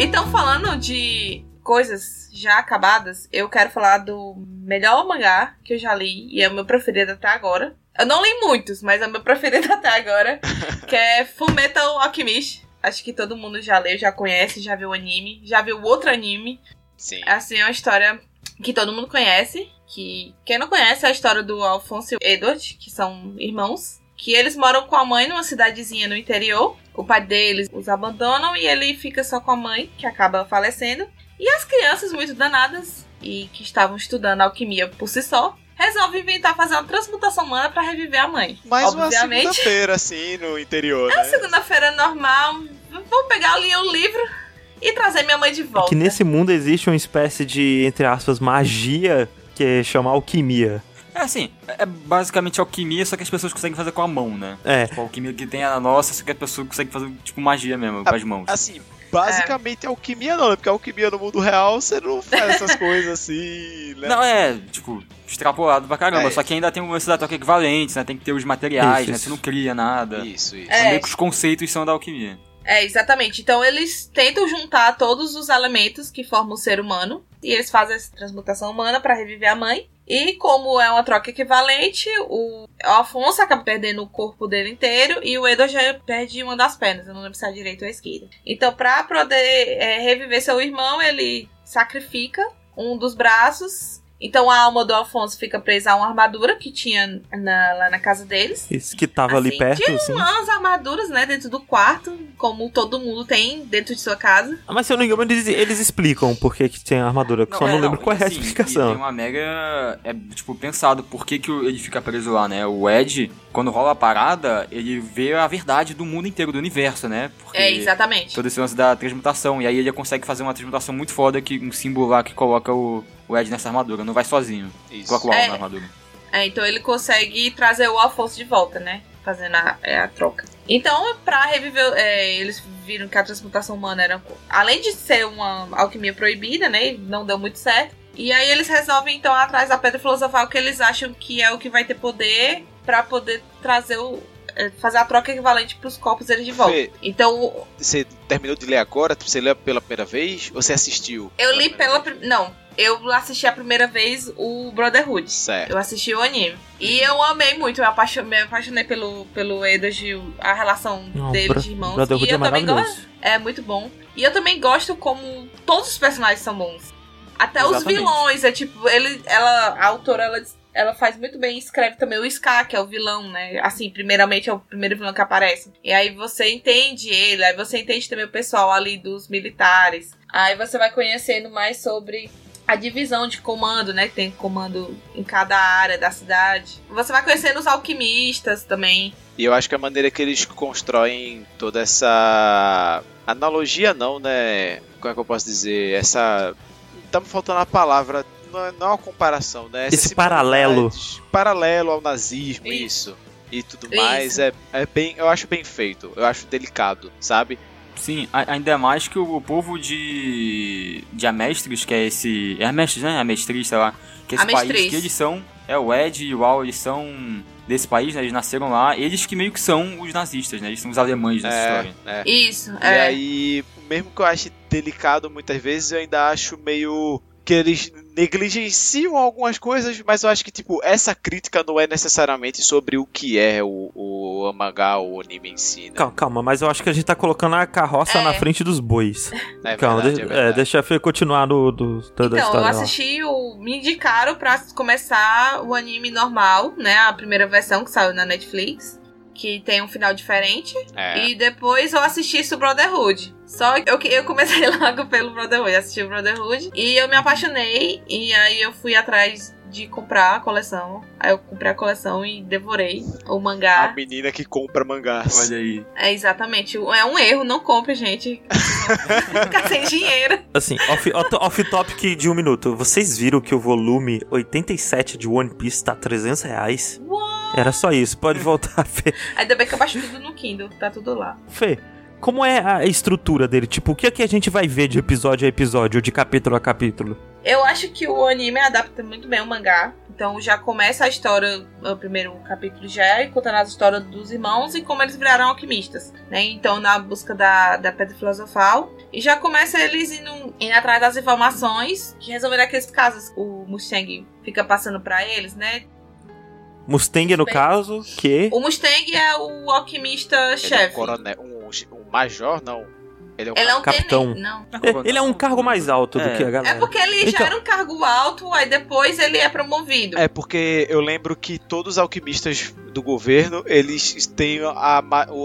Então, falando de coisas já acabadas, eu quero falar do melhor mangá que eu já li, e é o meu preferido até agora. Eu não li muitos, mas é o meu preferido até agora, que é Fullmetal Alchemist. Acho que todo mundo já leu, já conhece, já viu o anime, já viu outro anime. Sim. Assim, é uma história que todo mundo conhece. Que quem não conhece é a história do Alfonso e Edward, que são irmãos. Que eles moram com a mãe numa cidadezinha no interior. O pai deles os abandonam e ele fica só com a mãe, que acaba falecendo. E as crianças, muito danadas, e que estavam estudando alquimia por si só, resolvem inventar fazer uma transmutação humana pra reviver a mãe. Mais uma Obviamente. segunda-feira, assim, no interior, É né? segunda-feira normal. Vou pegar ali o livro e trazer minha mãe de volta. Que nesse mundo existe uma espécie de, entre aspas, magia que é chamar alquimia. É assim, é basicamente alquimia, só que as pessoas conseguem fazer com a mão, né? É. Tipo, a alquimia que tem é a nossa, só que a pessoa consegue fazer, tipo, magia mesmo, com as mãos. Assim, basicamente alquimia não, né? Porque alquimia no mundo real você não faz essas coisas assim, né? Não, é, tipo, extrapolado pra caramba. É. Só que ainda tem o lance da troca equivalentes, né? Tem que ter os materiais, Isso, né? isso. Você não cria nada. Isso, isso. É. Meio que os conceitos são da alquimia. É, exatamente. Então eles tentam juntar todos os elementos que formam o ser humano e eles fazem essa transmutação humana pra reviver a mãe. E como é uma troca equivalente, o Alfonso acaba perdendo o corpo dele inteiro e o Edward já perde uma das pernas, eu não lembro se é a direita ou a esquerda. Então, pra poder é, reviver seu irmão, ele sacrifica um dos braços. Então a alma do Alfonso fica presa a uma armadura que tinha na- lá na casa deles. Isso que tava ali Assim, perto, tinha assim. umas armaduras, né, dentro do quarto, como todo mundo tem dentro de sua casa. Mas se eu não me engano, eles, eles explicam por que, que tem a armadura. só não lembro qual é a assim, explicação. tem uma mega. É, tipo, pensado por que, que ele fica preso lá, né? O Ed, quando rola a parada, ele vê a verdade do mundo inteiro, do universo, né? Porque É, exatamente. Todo esse lance da transmutação. E aí ele consegue fazer uma transmutação muito foda, que um símbolo lá que coloca o, o Ed nessa armadura. Não vai sozinho. Isso. Coloca o Al É. na armadura. É, então ele consegue trazer o Alfonso de volta, né? Fazendo a, é, a troca. Então, pra reviver. é, eles viram que a transmutação humana era. Além de ser uma alquimia proibida, né? Não deu muito certo. E aí eles resolvem então atrás da pedra filosofal que eles acham que é o que vai ter poder pra poder trazer o é, fazer a troca equivalente pros corpos deles de volta. Fê, Então, Você terminou de ler agora? Você leu pela primeira vez? Ou você assistiu? eu li primeira pela vez? prim- não, eu assisti a primeira vez o Brotherhood. Certo. Eu assisti o anime. E eu amei muito, eu apaixo- me apaixonei pelo, pelo Edoji, a relação Não, deles Bro- de irmãos. Brotherhood e é eu também maravilhoso. gosto. É muito bom. E eu também gosto como todos os personagens são bons. Até os Exatamente. vilões, é tipo, ele, ela, a autora, ela, ela faz muito bem, escreve também o Scar, que é o vilão, né? Assim, primeiramente é o primeiro vilão que aparece. E aí você entende ele, aí você entende também o pessoal ali dos militares. Aí você vai conhecendo mais sobre a divisão de comando, né? Que tem comando em cada área da cidade. Você vai conhecendo os alquimistas também. E eu acho que a maneira que eles constroem toda essa analogia não, né? Como é que eu posso dizer? Essa tá me faltando a palavra, não é, não é uma comparação, né? Essas Esse paralelo. paralelo ao nazismo, Isso. isso. E tudo Isso. mais é, é bem, eu acho bem feito, eu acho delicado, sabe? Sim, ainda mais que o, povo de. de Amestris, que é esse. É Amestris, né? Amestris, sei lá. Que é esse Amestris. país que eles são. É o Ed e o Al, eles são desse país, né? Eles nasceram lá. Eles que meio que são os nazistas, né? Eles são os alemães nessa É, história. é. Isso, E é. aí, mesmo que eu ache delicado muitas vezes, eu ainda acho meio que eles negligenciam algumas coisas, mas eu acho que, tipo, essa crítica não é necessariamente sobre o que é o, o mangá ou o anime em si, né? Calma, calma, mas eu acho que a gente tá colocando a carroça É. na frente dos bois. É calma, verdade, de- é é, deixa a Fê continuar no, do, toda a Então, eu história. assisti o. Me indicaram pra começar o anime normal, né? A primeira versão que saiu na Netflix. Que tem um final diferente. É. E depois eu assisti isso Brotherhood. Só que eu, eu comecei logo pelo Brotherhood. Assisti o Brotherhood. E eu me apaixonei. E aí eu fui atrás de comprar a coleção. Aí eu comprei a coleção e devorei o A mangá. menina que compra mangás. Olha aí. É exatamente. É um erro, não compre, gente. Ficar sem dinheiro. Assim, off, off- off-topic de um minuto. Vocês viram que o volume 87 de One Piece tá 300 reais? Era só isso, pode voltar, Fê. Ainda bem que eu baixo tudo no Kindle. Tá tudo lá. Fê, como é a estrutura dele? Tipo, o que é que a gente vai ver de episódio a episódio, ou de capítulo a capítulo? Eu acho que o anime adapta muito bem o mangá. Então já começa a história, o primeiro capítulo já é contando as histórias dos irmãos e como eles viraram alquimistas, né? Então na busca da, da pedra filosofal. E já começa eles indo, indo atrás das informações que resolveram aqueles casos. O Mustang fica passando pra eles, né? Mustang, no caso, que... O Mustang é o alquimista Ele é um chefe. coronel, um, um major, não. Ele é um Ele é um Capitão. tenente. Não. É, Ele é um cargo mais alto do É. que a É galera. porque ele já Então- era um cargo alto, aí depois ele é promovido. É porque eu lembro que todos os alquimistas do governo, eles têm a,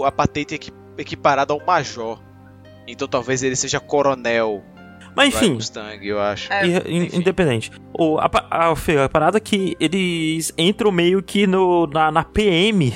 a patente equi- equiparada ao major. Então talvez ele seja coronel. Mas enfim, Mustang, eu acho. É, E- independente. O, a, a, a parada é que eles entram meio que no, na, na PM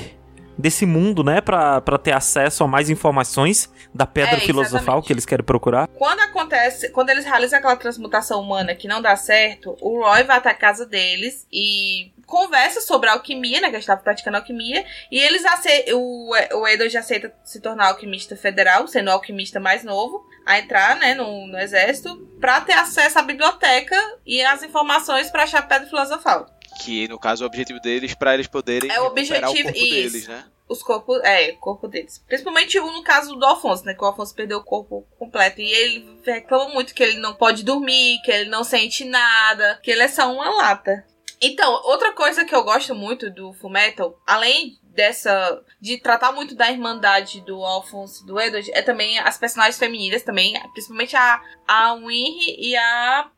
desse mundo, né? Pra, pra ter acesso a mais informações da pedra É, filosofal exatamente. que eles querem procurar. Quando acontece, quando eles realizam aquela transmutação humana que não dá certo, o Roy vai até a casa deles e conversa sobre a alquimia, né? Que eles estavam praticando alquimia. E eles aceitam. O, o Edo já aceita se tornar alquimista federal, sendo o alquimista mais novo, a entrar, né, no, no exército, pra ter acesso à biblioteca e às informações pra achar pedra filosofal. Que no caso o objetivo deles pra eles poderem É o objetivo- o corpo isso. deles, né? Os corpos. É, o corpo deles. Principalmente no caso do Alfonso, né? Que o Alfonso perdeu o corpo completo. E ele reclama muito que ele não pode dormir, que ele não sente nada, que ele é só uma lata. Então, outra coisa que eu gosto muito do Fullmetal, além dessa. de tratar muito da irmandade do Alfonso e do Edward, é também as personagens femininas também, principalmente a, a Winry e a.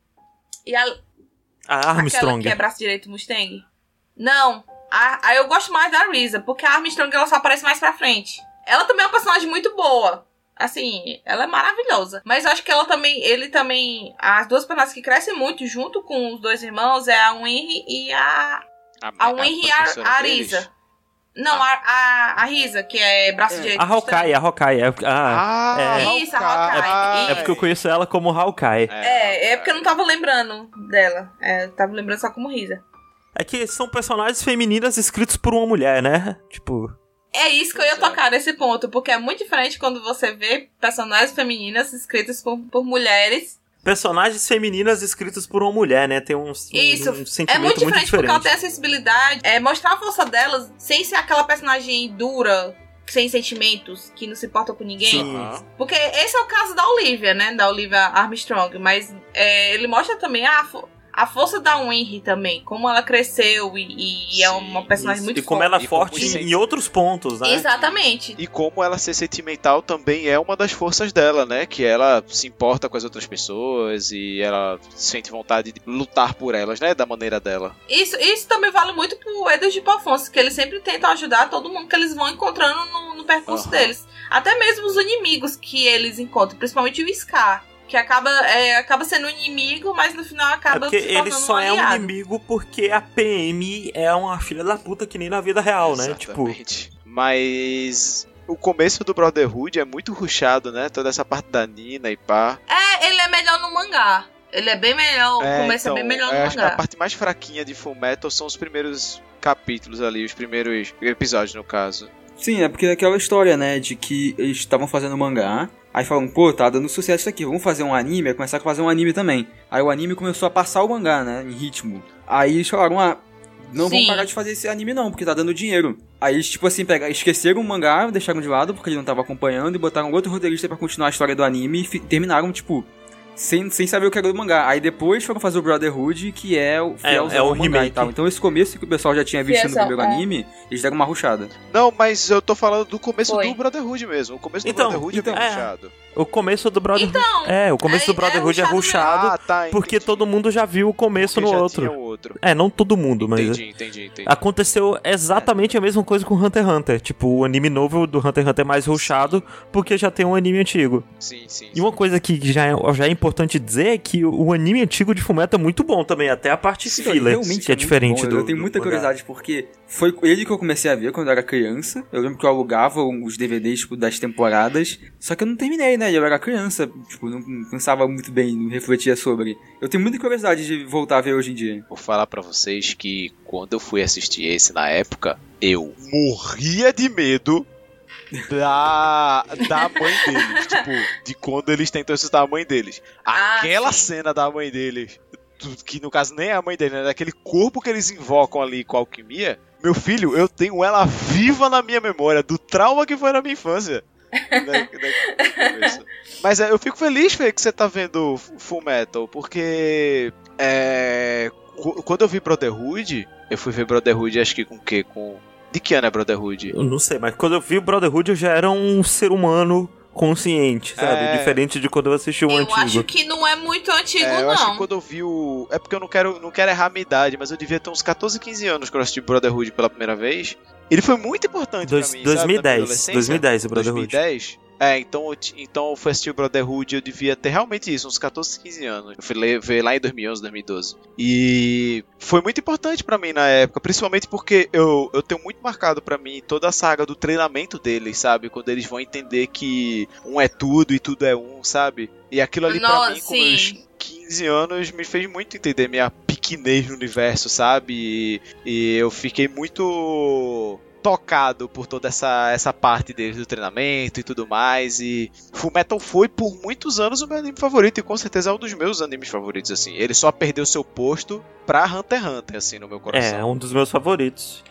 E a, A Armstrong. que é braço direito Mustang? Não. A, a- eu gosto mais da Risa, porque a Armstrong ela só aparece mais pra frente. Ela também é uma personagem muito boa. Assim, ela é maravilhosa. Mas eu acho que ela também. Ele também. As duas personagens que crescem muito junto com os dois irmãos é a Winry e a. A Winry e a, a deles. Risa. Não, a, a, a Risa, que é braço É. direito A Hawkeye, a Hawkeye. É, ah, Ah, É. Isso, a Hawkeye. é porque eu conheço ela como Hawkeye. É, é porque eu não tava lembrando dela. É, eu tava lembrando só como Risa. É que são personagens femininas escritos por uma mulher, né? Tipo. É isso que eu ia é. tocar nesse ponto, porque é muito diferente quando você vê personagens femininas escritas por, por mulheres personagens femininas escritas por uma mulher, né? Tem um, Isso. um É sentimento muito diferente, porque ela diferente. tem a sensibilidade. É mostrar a força delas sem ser aquela personagem dura, sem sentimentos, que não se importa com ninguém. Sim. Porque esse é o caso da Olivia, né? Da Olivia Armstrong. Mas é, ele mostra também a, fo- a força da Winry também. Como ela cresceu e, e é Sim, uma personagem Isso. muito e como forte. ela é como forte isso- em, outros pontos, né? Exatamente. E como ela ser sentimental também é uma das forças dela, né? Que ela se importa com as outras pessoas e ela sente vontade de lutar por elas, né? Da maneira dela. Isso, isso também vale muito pro Edward de Afonso, que eles sempre tentam ajudar todo mundo que eles vão encontrando no, no percurso Aham. deles. Até mesmo os inimigos que eles encontram, principalmente o Scar. Que acaba, é, acaba sendo um inimigo, mas no final É acaba porque se ele só um é um inimigo porque a PM é uma filha da puta que nem na vida real, né? Tipo, Exatamente. Mas o começo do Brotherhood é muito ruchado, né? Toda essa parte da Nina e pá. É, ele é melhor no mangá. Ele é bem melhor, o começo é bem melhor no eu acho que a mangá. parte mais fraquinha de Full Metal são os primeiros capítulos ali, os primeiros episódios no caso. Sim, é porque é aquela história, né, de que eles estavam fazendo mangá, aí falaram, pô, tá dando sucesso isso aqui, vamos fazer um anime, aí começaram a fazer um anime também. Aí o anime começou a passar o mangá, né, em ritmo. Aí eles falaram, ah, não Sim. vamos parar de fazer esse anime não, porque tá dando dinheiro. Aí eles, tipo assim, pegaram, esqueceram o mangá, deixaram de lado, porque ele não tava acompanhando, e botaram outro roteirista pra continuar a história do anime, e terminaram, tipo... Sem, sem saber o que era do mangá. Aí depois foram fazer o Brotherhood, que é o É, é o mangá e remake. tal. Então esse começo que o pessoal já tinha visto no Fielzão, primeiro é. anime, eles deram uma ruchada. Não, mas eu tô falando do começo Foi. do Brotherhood mesmo. O começo do Então, Brotherhood então, é bem é. ruchado. o começo do Brotherhood. Então, é, o começo do é- é Brotherhood é ruchado Ah, tá, porque todo mundo já viu o começo Porque no já outro. tinha outro. É, não todo mundo, mas. Entendi, entendi, entendi. Aconteceu exatamente a mesma coisa com Hunter x Hunter. Tipo, o anime novo do Hunter x Hunter é mais rushado porque já tem um anime antigo. Sim, sim. E uma coisa que já é, já é importante dizer é que o anime antigo de Fullmetal é muito bom também, até a parte Sim, filler, realmente que é muito diferente bom. do Eu tenho muita curiosidade, porque foi ele que eu comecei a ver quando eu era criança. Eu lembro que eu alugava os DVDs tipo, das temporadas. Só que eu não terminei, né? Eu era criança, tipo, não não pensava muito bem, não refletia sobre. Eu tenho muita curiosidade de voltar a ver hoje em dia. Vou falar pra vocês que quando eu fui assistir esse na época, eu morria de medo da, da mãe deles. tipo, de quando eles tentam assustar a mãe deles. Ah, Aquela sim. cena da mãe deles, que no caso nem é a mãe deles, né? Daquele corpo que eles invocam ali com a alquimia. Meu filho, eu tenho ela viva na minha memória, do trauma que foi na minha infância. Da- cabeça. Mas é, eu fico feliz, Fê, que você tá vendo Full Metal, porque é, qu- quando eu vi Brotherhood, eu fui ver Brotherhood acho que com o quê? Com... De que ano é Brotherhood? Eu não sei, mas quando eu vi o Brotherhood eu já era um ser humano consciente, sabe? É. Diferente de quando eu assisti o eu antigo. acho que não é muito antigo, É, eu acho que não. quando eu vi o. É porque eu não quero, não quero errar a minha idade, mas eu devia ter uns 14, 15 anos quando eu assisti Brotherhood pela primeira vez. Ele foi muito importante Dois- pra mim. sabe, na minha 2010, adolescência. 2010 o Brotherhood. 2010? É, então, então eu fui assistir o Brotherhood eu devia ter realmente isso, uns 14, 15 anos. Eu fui ler- ver lá em 2011, 2012. E foi muito importante pra mim na época, principalmente porque eu, eu tenho muito marcado pra mim toda a saga do treinamento deles, sabe? Quando eles vão entender que um é tudo e tudo é um, sabe? E aquilo ali pra Nossa, mim, com meus 15 anos, me fez muito entender minha pequenez no universo, sabe? E, e eu fiquei muito tocado por toda essa, essa parte deles do treinamento e tudo mais. E Fullmetal foi por muitos anos o meu anime favorito e com certeza é um dos meus animes favoritos, assim. Ele só perdeu seu posto pra Hunter x Hunter, assim, no meu coração. É, um dos meus favoritos.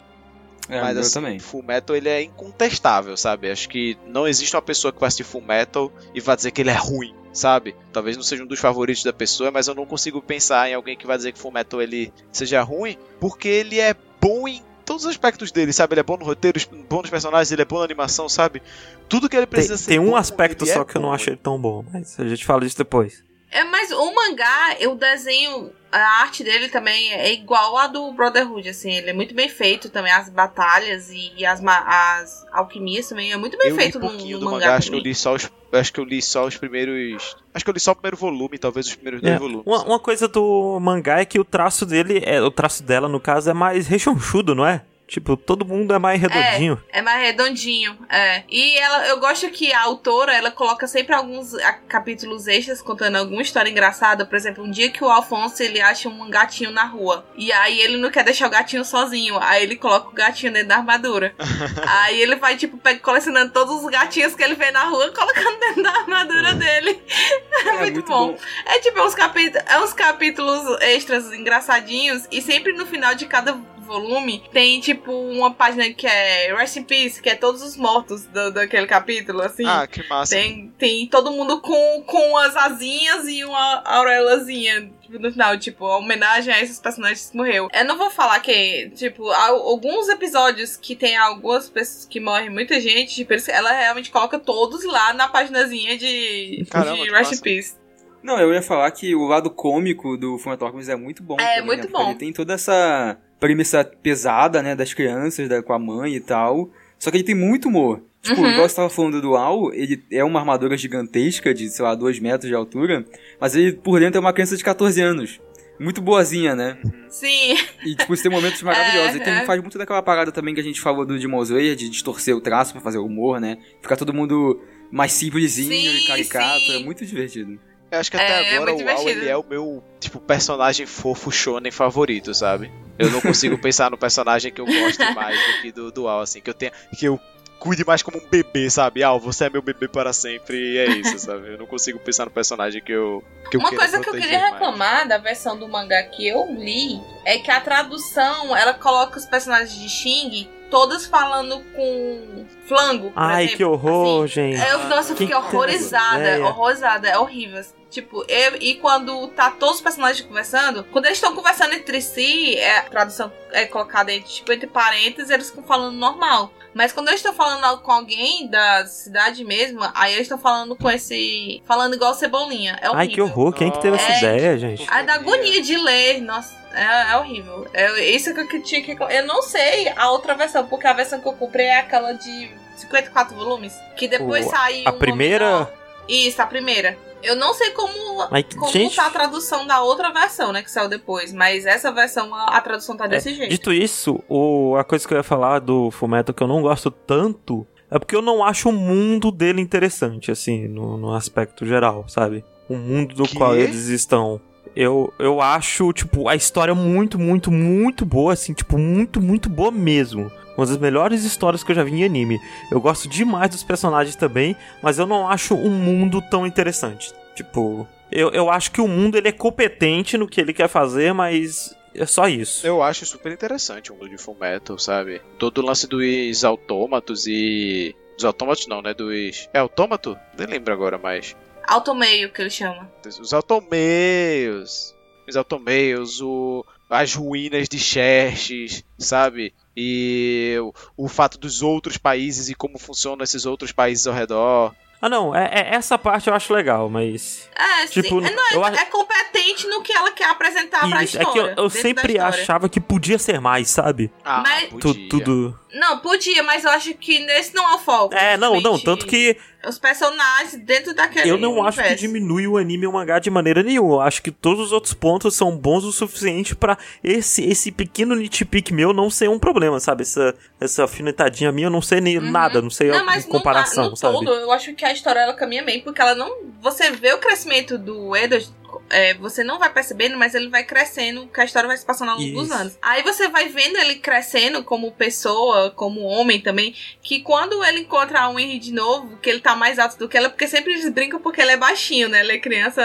É, Mas assim, também. Full Metal ele é incontestável, sabe? Acho que não existe uma pessoa que vai assistir Full Metal e vai dizer que ele é ruim, sabe? Talvez não seja um dos favoritos da pessoa, mas eu não consigo pensar em alguém que vai dizer que Full Metal ele seja ruim, porque ele é bom em todos os aspectos dele, sabe? Ele é bom no roteiro, bom nos personagens, ele é bom na animação, sabe? Tudo que ele Tem, precisa ser tem um bom, aspecto só é que eu não achei tão bom, mas a gente fala disso depois. É, mas o mangá, o desenho, a arte dele também é igual a do Brotherhood, assim. Ele é muito bem feito também, as batalhas e, e as, as alquimias também é muito bem Eu feito no, pouquinho no do mangá. mangá, acho que eu li só os acho que eu li só os primeiros, acho que eu li só o primeiro volume, talvez os primeiros dois É, volumes. uma, uma coisa do mangá é que o traço dele, é, o traço dela, no caso, é mais rechonchudo, não é? Tipo, todo mundo é mais redondinho. É mais redondinho, é. E ela, eu gosto que a autora, ela coloca sempre alguns capítulos extras contando alguma história engraçada. Por exemplo, um dia que o Alfonso, ele acha um gatinho na rua. E aí ele não quer deixar o gatinho sozinho. Aí ele coloca o gatinho dentro da armadura. aí ele vai, tipo, colecionando todos os gatinhos que ele vê na rua, colocando dentro da armadura dele. É, é muito, muito bom. bom. É tipo, é uns, capítulos, é uns capítulos extras engraçadinhos. E sempre no final de cada volume, tem tipo uma página que é Rest in Peace, que é todos os mortos do, daquele capítulo, assim. Ah, que massa. Tem, tem todo mundo com, com as asinhas e uma auréolazinha tipo, no final, tipo, homenagem a esses personagens que morreu. Eu não vou falar que, tipo, alguns episódios que tem algumas pessoas que morrem, muita gente, tipo, ela realmente coloca todos lá na paginazinha de, Caramba, de Rest in Peace. Não, eu ia falar que o lado cômico do Alchemist é muito bom. É, também, muito né? bom. Ele tem toda essa premissa pesada, né, das crianças, da, com a mãe e tal. Só que ele tem muito humor. Tipo, uhum. igual você tava falando do Al, ele é uma armadura gigantesca, de, sei lá, 2 metros de altura, mas ele por dentro é uma criança de 14 anos. Muito boazinha, né? Sim. E, tipo, você tem momentos maravilhosos. É, e tem, é. faz muito daquela parada também que a gente falou do Demon Slayer, de distorcer o traço pra fazer humor, né? Ficar todo mundo mais simplesinho sim, e caricato. Sim. É muito divertido. Eu acho que até é, é agora o Al, ele é o meu, tipo, personagem fofo shonen favorito, sabe? Eu não consigo pensar no personagem que eu gosto mais do que do, do Al, assim, que eu tenha, que eu cuide mais como um bebê, sabe? Ah, você é meu bebê para sempre e é isso, sabe? Eu não consigo pensar no personagem que eu que Uma coisa que eu queria mais. reclamar da versão do mangá que eu li é que a tradução, ela coloca os personagens de Xing todas falando com flango. Ai, exemplo. que horror, assim, gente. Eu, nossa, eu fiquei horrorizada, horrorizada, é horrível. Tipo, eu, e quando tá todos os personagens conversando, quando eles estão conversando entre si, é, a tradução é colocada entre, tipo, entre parênteses, eles ficam falando normal. Mas quando eles estão falando com alguém da cidade mesmo, aí eles estão falando com esse. falando igual cebolinha. É horrível. Ai, que horror. Quem que teve essa é, ideia, gente? Aí dá agonia de ler. Nossa, é, é horrível. É, isso que eu tinha que. Eu não sei a outra versão, porque a versão que eu comprei é aquela de 54 volumes. Que depois o, saiu. A primeira? Isso, a primeira. Eu não sei como, mas, como gente... tá a tradução da outra versão, né? Que saiu depois. Mas essa versão, a, a tradução tá desse é, jeito. Dito isso, o, a coisa que eu ia falar do Fumeto que eu não gosto tanto é porque eu não acho o mundo dele interessante, assim, no, no aspecto geral, sabe? O mundo do que? qual eles estão. Eu, eu acho, tipo, a história muito, muito, muito boa, assim, tipo, muito, muito boa mesmo. Uma das melhores histórias que eu já vi em anime. Eu gosto demais dos personagens também, mas eu não acho um mundo tão interessante. Tipo, eu, eu acho que o mundo ele é competente no que ele quer fazer, mas é só isso. Eu acho super interessante o mundo de Fullmetal, sabe? Todo o lance dos autômatos e. Dos autômatos não, né? Dos. É autômato? Nem lembro agora mais. Automeio que ele chama. Os automeios. Os automeios, o, as ruínas de Xerxes, sabe? E o, o fato dos outros países e como funcionam esses outros países ao redor. Ah, não, é, é, essa parte eu acho legal, mas. É, tipo, sim. É, não, é, é competente no que ela quer apresentar Isso, pra história. É que eu, eu sempre achava que podia ser mais, sabe? Ah, mas... podia. tudo. Não, podia, mas eu acho que nesse não é o foco. É, não, não, tanto que os personagens dentro daquele Eu não universo. acho que diminui o anime e o mangá de maneira nenhuma. Eu acho que todos os outros pontos são bons o suficiente para esse esse pequeno nitpick meu não ser um problema, sabe? Essa, essa afinetadinha minha, eu não sei nem uhum. nada, não sei não, a comparação, no, no sabe? Todo, eu acho que a história ela caminha bem, porque ela não. Você vê o crescimento do Edward é, você não vai percebendo, mas ele vai crescendo, que a história vai se passando ao longo dos anos. Aí você vai vendo ele crescendo como pessoa, como homem também, que quando ele encontra a Winry de novo, que ele tá mais alto do que ela, porque sempre eles brincam porque ele é baixinho, né? Ele é criança,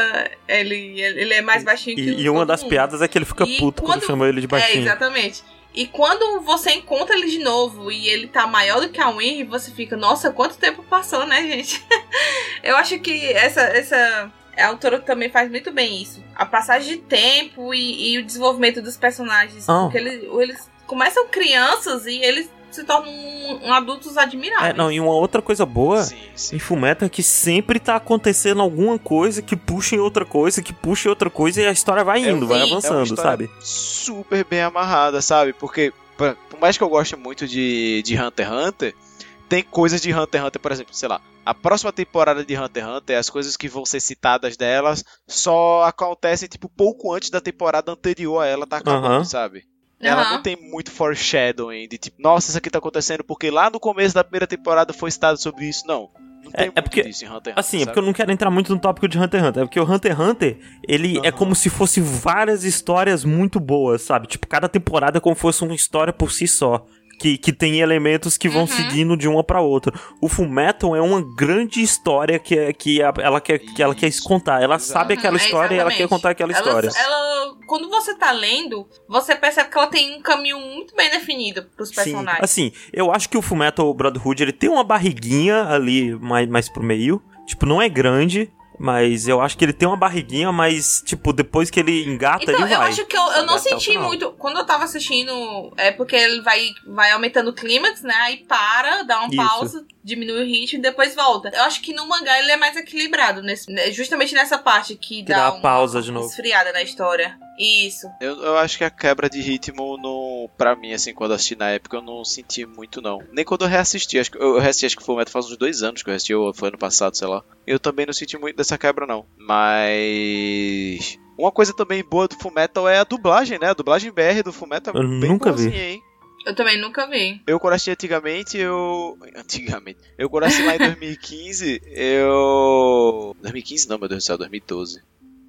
ele, ele é mais baixinho e, que E uma das mundo. piadas é que ele fica e puto quando, quando chama ele de baixinho. É, exatamente. E quando você encontra ele de novo e ele tá maior do que a Winry, você fica, nossa, quanto tempo passou, né, gente? Eu acho que essa, essa a autora também faz muito bem isso. A passagem de tempo e, e o desenvolvimento dos personagens. Oh. Porque eles, eles começam crianças e eles se tornam um, um adultos admiráveis. É, não, e uma outra coisa boa sim, sim. em Fumeta é que sempre tá acontecendo alguma coisa que puxa em outra coisa, que puxa em outra coisa e a história vai é indo, é, vai avançando, é sabe? Super bem amarrada, sabe? Porque, por mais que eu goste muito de, de Hunter x Hunter, tem coisas de Hunter x Hunter, por exemplo, sei lá, a próxima temporada de Hunter x Hunter, as coisas que vão ser citadas delas só acontecem tipo pouco antes da temporada anterior a ela tá acabando, uhum. sabe? Ela Aham. não tem muito foreshadowing de tipo, nossa, isso aqui tá acontecendo porque lá no começo da primeira temporada foi citado sobre isso. Não. Não É- tem é muito porque- disso em Hunter x Hunter. Assim, é porque eu não quero entrar muito no tópico de Hunter x Hunter. É porque o Hunter x Hunter, ele é Aham. como se fosse várias histórias muito boas, sabe? Tipo, cada temporada é como se fosse uma história por si só. Que, que tem elementos que vão Uhum. seguindo de uma pra outra. O Fullmetal é uma grande história que, é- que ela, quer, que ela quer contar. Ela exato. sabe aquela Uhum, é, história e ela quer contar aquela Ela- história. Ela, quando você tá lendo, você percebe que ela tem um caminho muito bem definido pros Sim, personagens. assim, eu acho que o Fullmetal Brotherhood, ele tem uma barriguinha ali mais, mais pro meio. Tipo, não é grande, mas eu acho que ele tem uma barriguinha, mas, tipo, depois que ele engata, Então, ele eu vai. acho que eu, eu não o senti muito. Quando eu tava assistindo, é porque ele vai, vai aumentando o clímax, né? Aí para, dá uma Isso. pausa, diminui o ritmo e depois volta. Eu acho que no mangá ele é mais equilibrado, nesse, justamente nessa parte que, Que dá, dá uma pausa de novo. esfriada na história. Isso. Eu, eu acho que a quebra de ritmo, no, pra mim, assim, quando eu assisti na época, eu não senti muito, não. Nem quando eu reassisti. Acho que eu reassisti, acho que foi faz uns dois anos que eu reassisti, ou foi ano passado, sei lá. Eu também não senti muito dessa quebra, não. Mas. Uma coisa também boa do Fullmetal é a dublagem, né? A dublagem BR do Fullmetal é Eu bem nunca vi. hein? Eu também nunca vi. Eu quando assisti antigamente, eu. Antigamente. Eu quando assisti lá em 2015, eu. 2015 não, meu Deus do céu, 2012.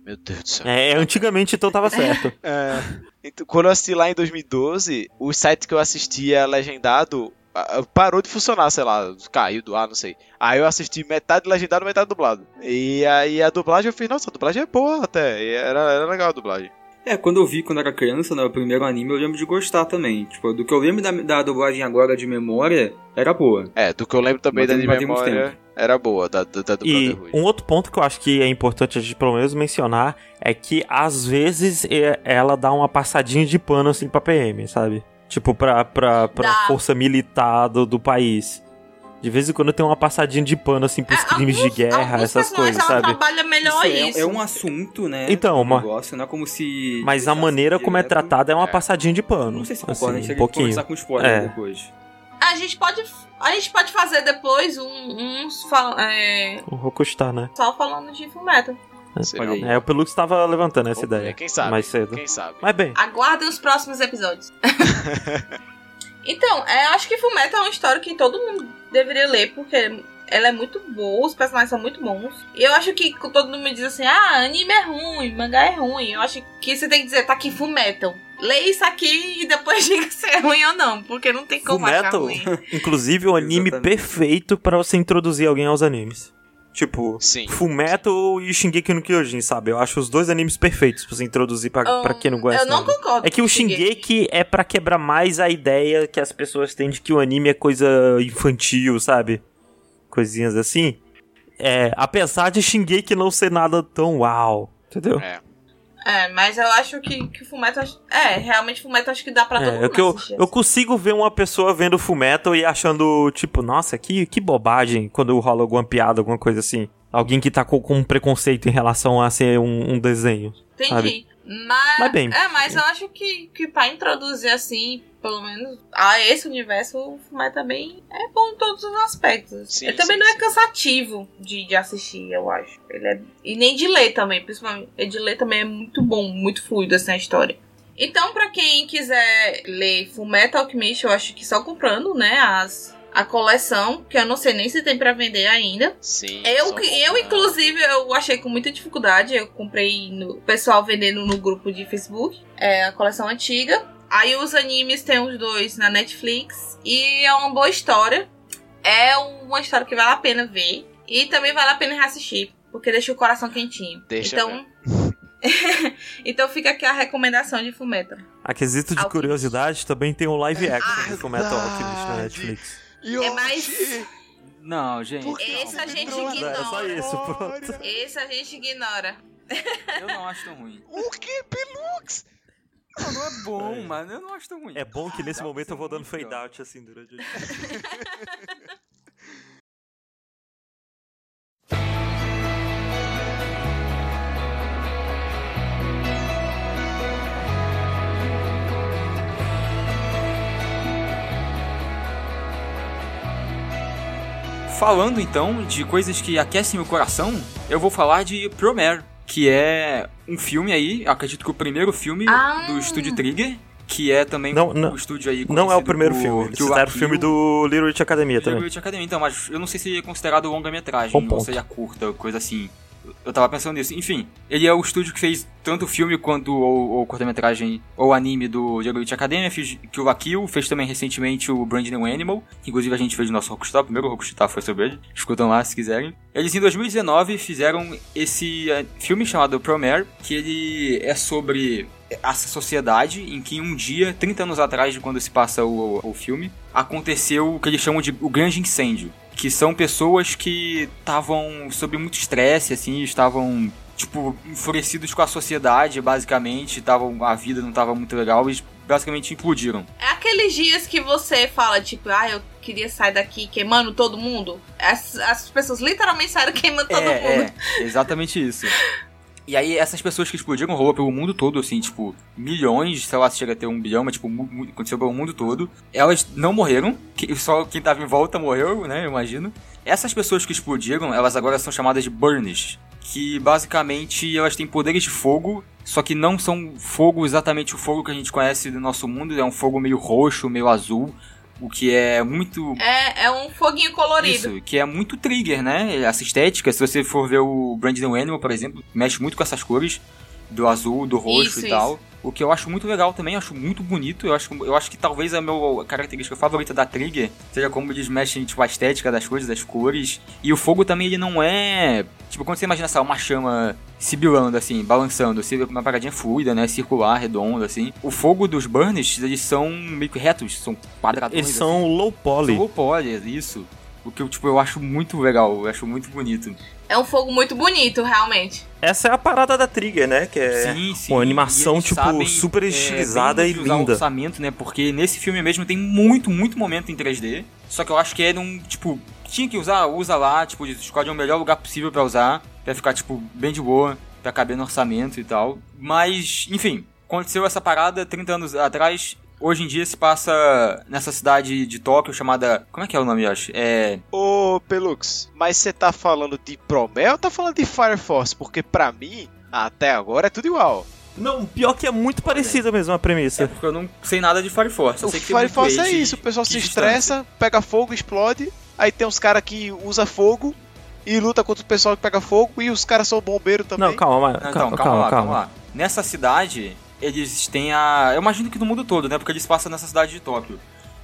Meu Deus do céu. É, antigamente então tava certo. É. Então, quando eu assisti lá em 2012, o site que eu assistia legendado ah, parou de funcionar, sei lá, caiu do ar, não sei. Aí eu assisti metade legendado, metade dublado. E aí a dublagem eu fiz, nossa, a dublagem é boa até. E era, era legal a dublagem. É, quando eu vi quando era criança, né, o primeiro anime, eu lembro de gostar também. Tipo, do que eu lembro da, da dublagem agora de memória, era boa. É, do que eu lembro também Mas da de memória, era boa, da, da, da do E Brotherhood. um outro ponto que eu acho que é importante a gente pelo menos mencionar é que às vezes é- ela dá uma passadinha de pano assim pra PM, sabe? Tipo, pra, pra, pra Dá. força militar do, do país. De vez em quando tem uma passadinha de pano assim pros É, crimes de alguns- guerra, alguns essas coisas, ela sabe? trabalha melhor Isso é- isso. é, um assunto, né? Então, um uma- negócio, não é como se. Mas a maneira como é direto. tratada é uma É. passadinha de pano. Não sei se assim, concorda, a gente um tem que pouquinho. conversar com spoiler É. depois. A gente pode. A gente pode fazer depois um, uns fal- é, O Rokustar, né? só falando de Fullmetal. Aí. um- É, o Pelux tava levantando essa ideia. Quem sabe? Mais cedo. Quem sabe? Mas bem, Aguardem os próximos episódios. então, é, acho que Fullmetal é uma história que todo mundo deveria ler, porque ela é muito boa, os personagens são muito bons. E eu acho que todo mundo me diz assim, ah, anime é ruim, mangá é ruim. Eu acho que você tem que dizer, tá aqui Fullmetal. Lê isso aqui e depois diga se é ruim ou não, porque não tem como achar Fullmetal, ruim. inclusive, o anime Exatamente. perfeito pra você introduzir alguém aos animes. Tipo, Sim. Fullmetal e Shingeki no Kyojin, sabe? Eu acho os dois animes perfeitos pra você introduzir pra, pra quem não conhece Eu não nada. concordo. É que o Shingeki é pra quebrar mais a ideia que as pessoas têm de que o anime é coisa infantil, sabe? Coisinhas assim. É, apesar de Shingeki não ser nada tão uau, entendeu? É. É, mas eu acho que, que Fullmetal... É, realmente Fullmetal acho que dá pra todo É, mundo é que eu, assistir. eu consigo ver uma pessoa vendo Fullmetal e achando, tipo, nossa, que, que bobagem quando rola alguma piada, alguma coisa assim. Alguém que tá com, com um preconceito em relação a ser um, um desenho. Entendi. sabe? Mas, Mas bem. É, mas eu acho que, que pra introduzir assim, pelo menos, a esse universo, o Fullmetal também é bom em todos os aspectos. Sim, ele também sim, não é sim. cansativo de, de assistir, eu acho. Ele é... E nem de ler também, principalmente. De ler também é muito bom, muito fluido assim a história. Então, pra quem quiser ler Fullmetal Alchemist, eu acho que só comprando, né, as, a coleção, que eu não sei nem se tem pra vender ainda. Sim. Eu, eu, inclusive, eu achei com muita dificuldade. Eu comprei no o pessoal vendendo no grupo de Facebook. É a coleção antiga. Aí os animes tem os dois na Netflix. E é uma boa história. É uma história que vale a pena ver. E também vale a pena reassistir. Porque deixa o coração quentinho. Deixa então. então fica aqui a recomendação de Fullmetal. A quesito de curiosidade, também tem um live action do Fullmetal Alchemist na. Netflix. É mais- Não, gente. Por que Esse a gente Não, ignora. É só isso, pronto. Esse a gente ignora. Eu não acho tão ruim. O que, Pelux? Não, não é bom, mas eu não acho tão ruim. É bom que nesse pra momento eu vou dando fade pior. out assim durante o Falando então de coisas que aquecem o coração, eu vou falar de Promare, que é um filme aí, acredito que o primeiro filme Ah. do Estúdio Trigger, que é também Não, o não- estúdio aí Não é o primeiro por filme. Eles fizeram o filme do Little Witch Academia Little também. Witch Academy, então, mas eu não sei se é considerado longa-metragem, ou seja curta, coisa assim. Eu tava pensando nisso. Enfim, ele é o estúdio que fez tanto o filme quanto o, o curta-metragem ou anime do Little Witch Academy, fez Kill la Kill, fez também recentemente o Brand New Animal, que inclusive a gente fez no nosso Rockstar, o primeiro Rockstar foi sobre ele, escutam lá se quiserem. Eles em 2019 fizeram esse eh, filme chamado Promare, que ele é sobre essa sociedade em que um dia, 30 anos atrás de quando se passa o, o filme, aconteceu o que eles chamam de o grande incêndio. Que são pessoas que estavam sob muito estresse, assim, estavam, tipo, enfurecidos com a sociedade, basicamente, estavam, a vida não estava muito legal, eles basicamente implodiram. É aqueles dias que você fala, tipo, ah, eu queria sair daqui queimando todo mundo. As, as pessoas literalmente saíram queimando todo mundo. é, é, exatamente isso. E aí, essas pessoas que explodiram rolou pelo mundo todo, assim, tipo, milhões, sei lá se chega a ter um bilhão, mas, tipo, aconteceu pelo mundo todo. Elas não morreram, que- só quem tava em volta morreu, né, eu imagino. Essas pessoas que explodiram, elas agora são chamadas de Burnish, que basicamente elas têm poderes de fogo, só que não são fogo exatamente o fogo que a gente conhece do nosso mundo, é um fogo meio roxo, meio azul, o que é muito É, é um foguinho colorido. isso, que é muito trigger, né? Essa estética, se você for ver o Brand New Animal, por exemplo, mexe muito com essas cores do azul, do roxo Isso, e tal. O que eu acho muito legal também, eu acho muito bonito. Eu acho, eu acho que talvez a minha característica favorita da Trigger seja como eles mexem, tipo, a estética das coisas, das cores. E o fogo também, ele não é... Tipo, quando você imagina, sabe, uma chama sibilando, assim, balançando, assim, uma paradinha fluida, né, circular, redonda, assim. O fogo dos burnishes, eles são meio que retos, são quadrados. Eles são low poly. São low poly, isso. O que eu, tipo, eu acho muito legal, eu acho muito bonito. É um fogo muito bonito, realmente. Essa é a parada da Trigger, né? Que é sim, sim. uma animação, tipo, sabem, super é, estilizada bem e usar o linda. orçamento, né? Porque nesse filme mesmo tem muito, muito momento em 3D. Só que eu acho que era um, tipo, tinha que usar, usa lá, tipo, escolhe o melhor lugar possível pra usar, pra ficar, tipo, bem de boa, pra caber no orçamento e tal. Mas, enfim, aconteceu essa parada 30 anos atrás. Hoje em dia se passa nessa cidade de Tóquio chamada. Como é que é o nome, eu acho? É. Ô, Pelux, mas você tá falando de Promel ou tá falando de Fire Force? Porque pra mim, até agora é tudo igual. Não, pior que é muito parecida mesmo a É premissa. porque eu não sei nada de Fire Force. Eu o sei que tem Fire muito Force é isso, o pessoal se distância. estressa, pega fogo, explode. Aí tem uns caras que usa fogo e luta contra o pessoal que pega fogo e os caras são bombeiros também. Não, calma, mas- Não, calma, calma, lá, calma. lá. Nessa cidade, eles têm a. Eu imagino que no mundo todo, né? Porque eles passam nessa cidade de Tóquio.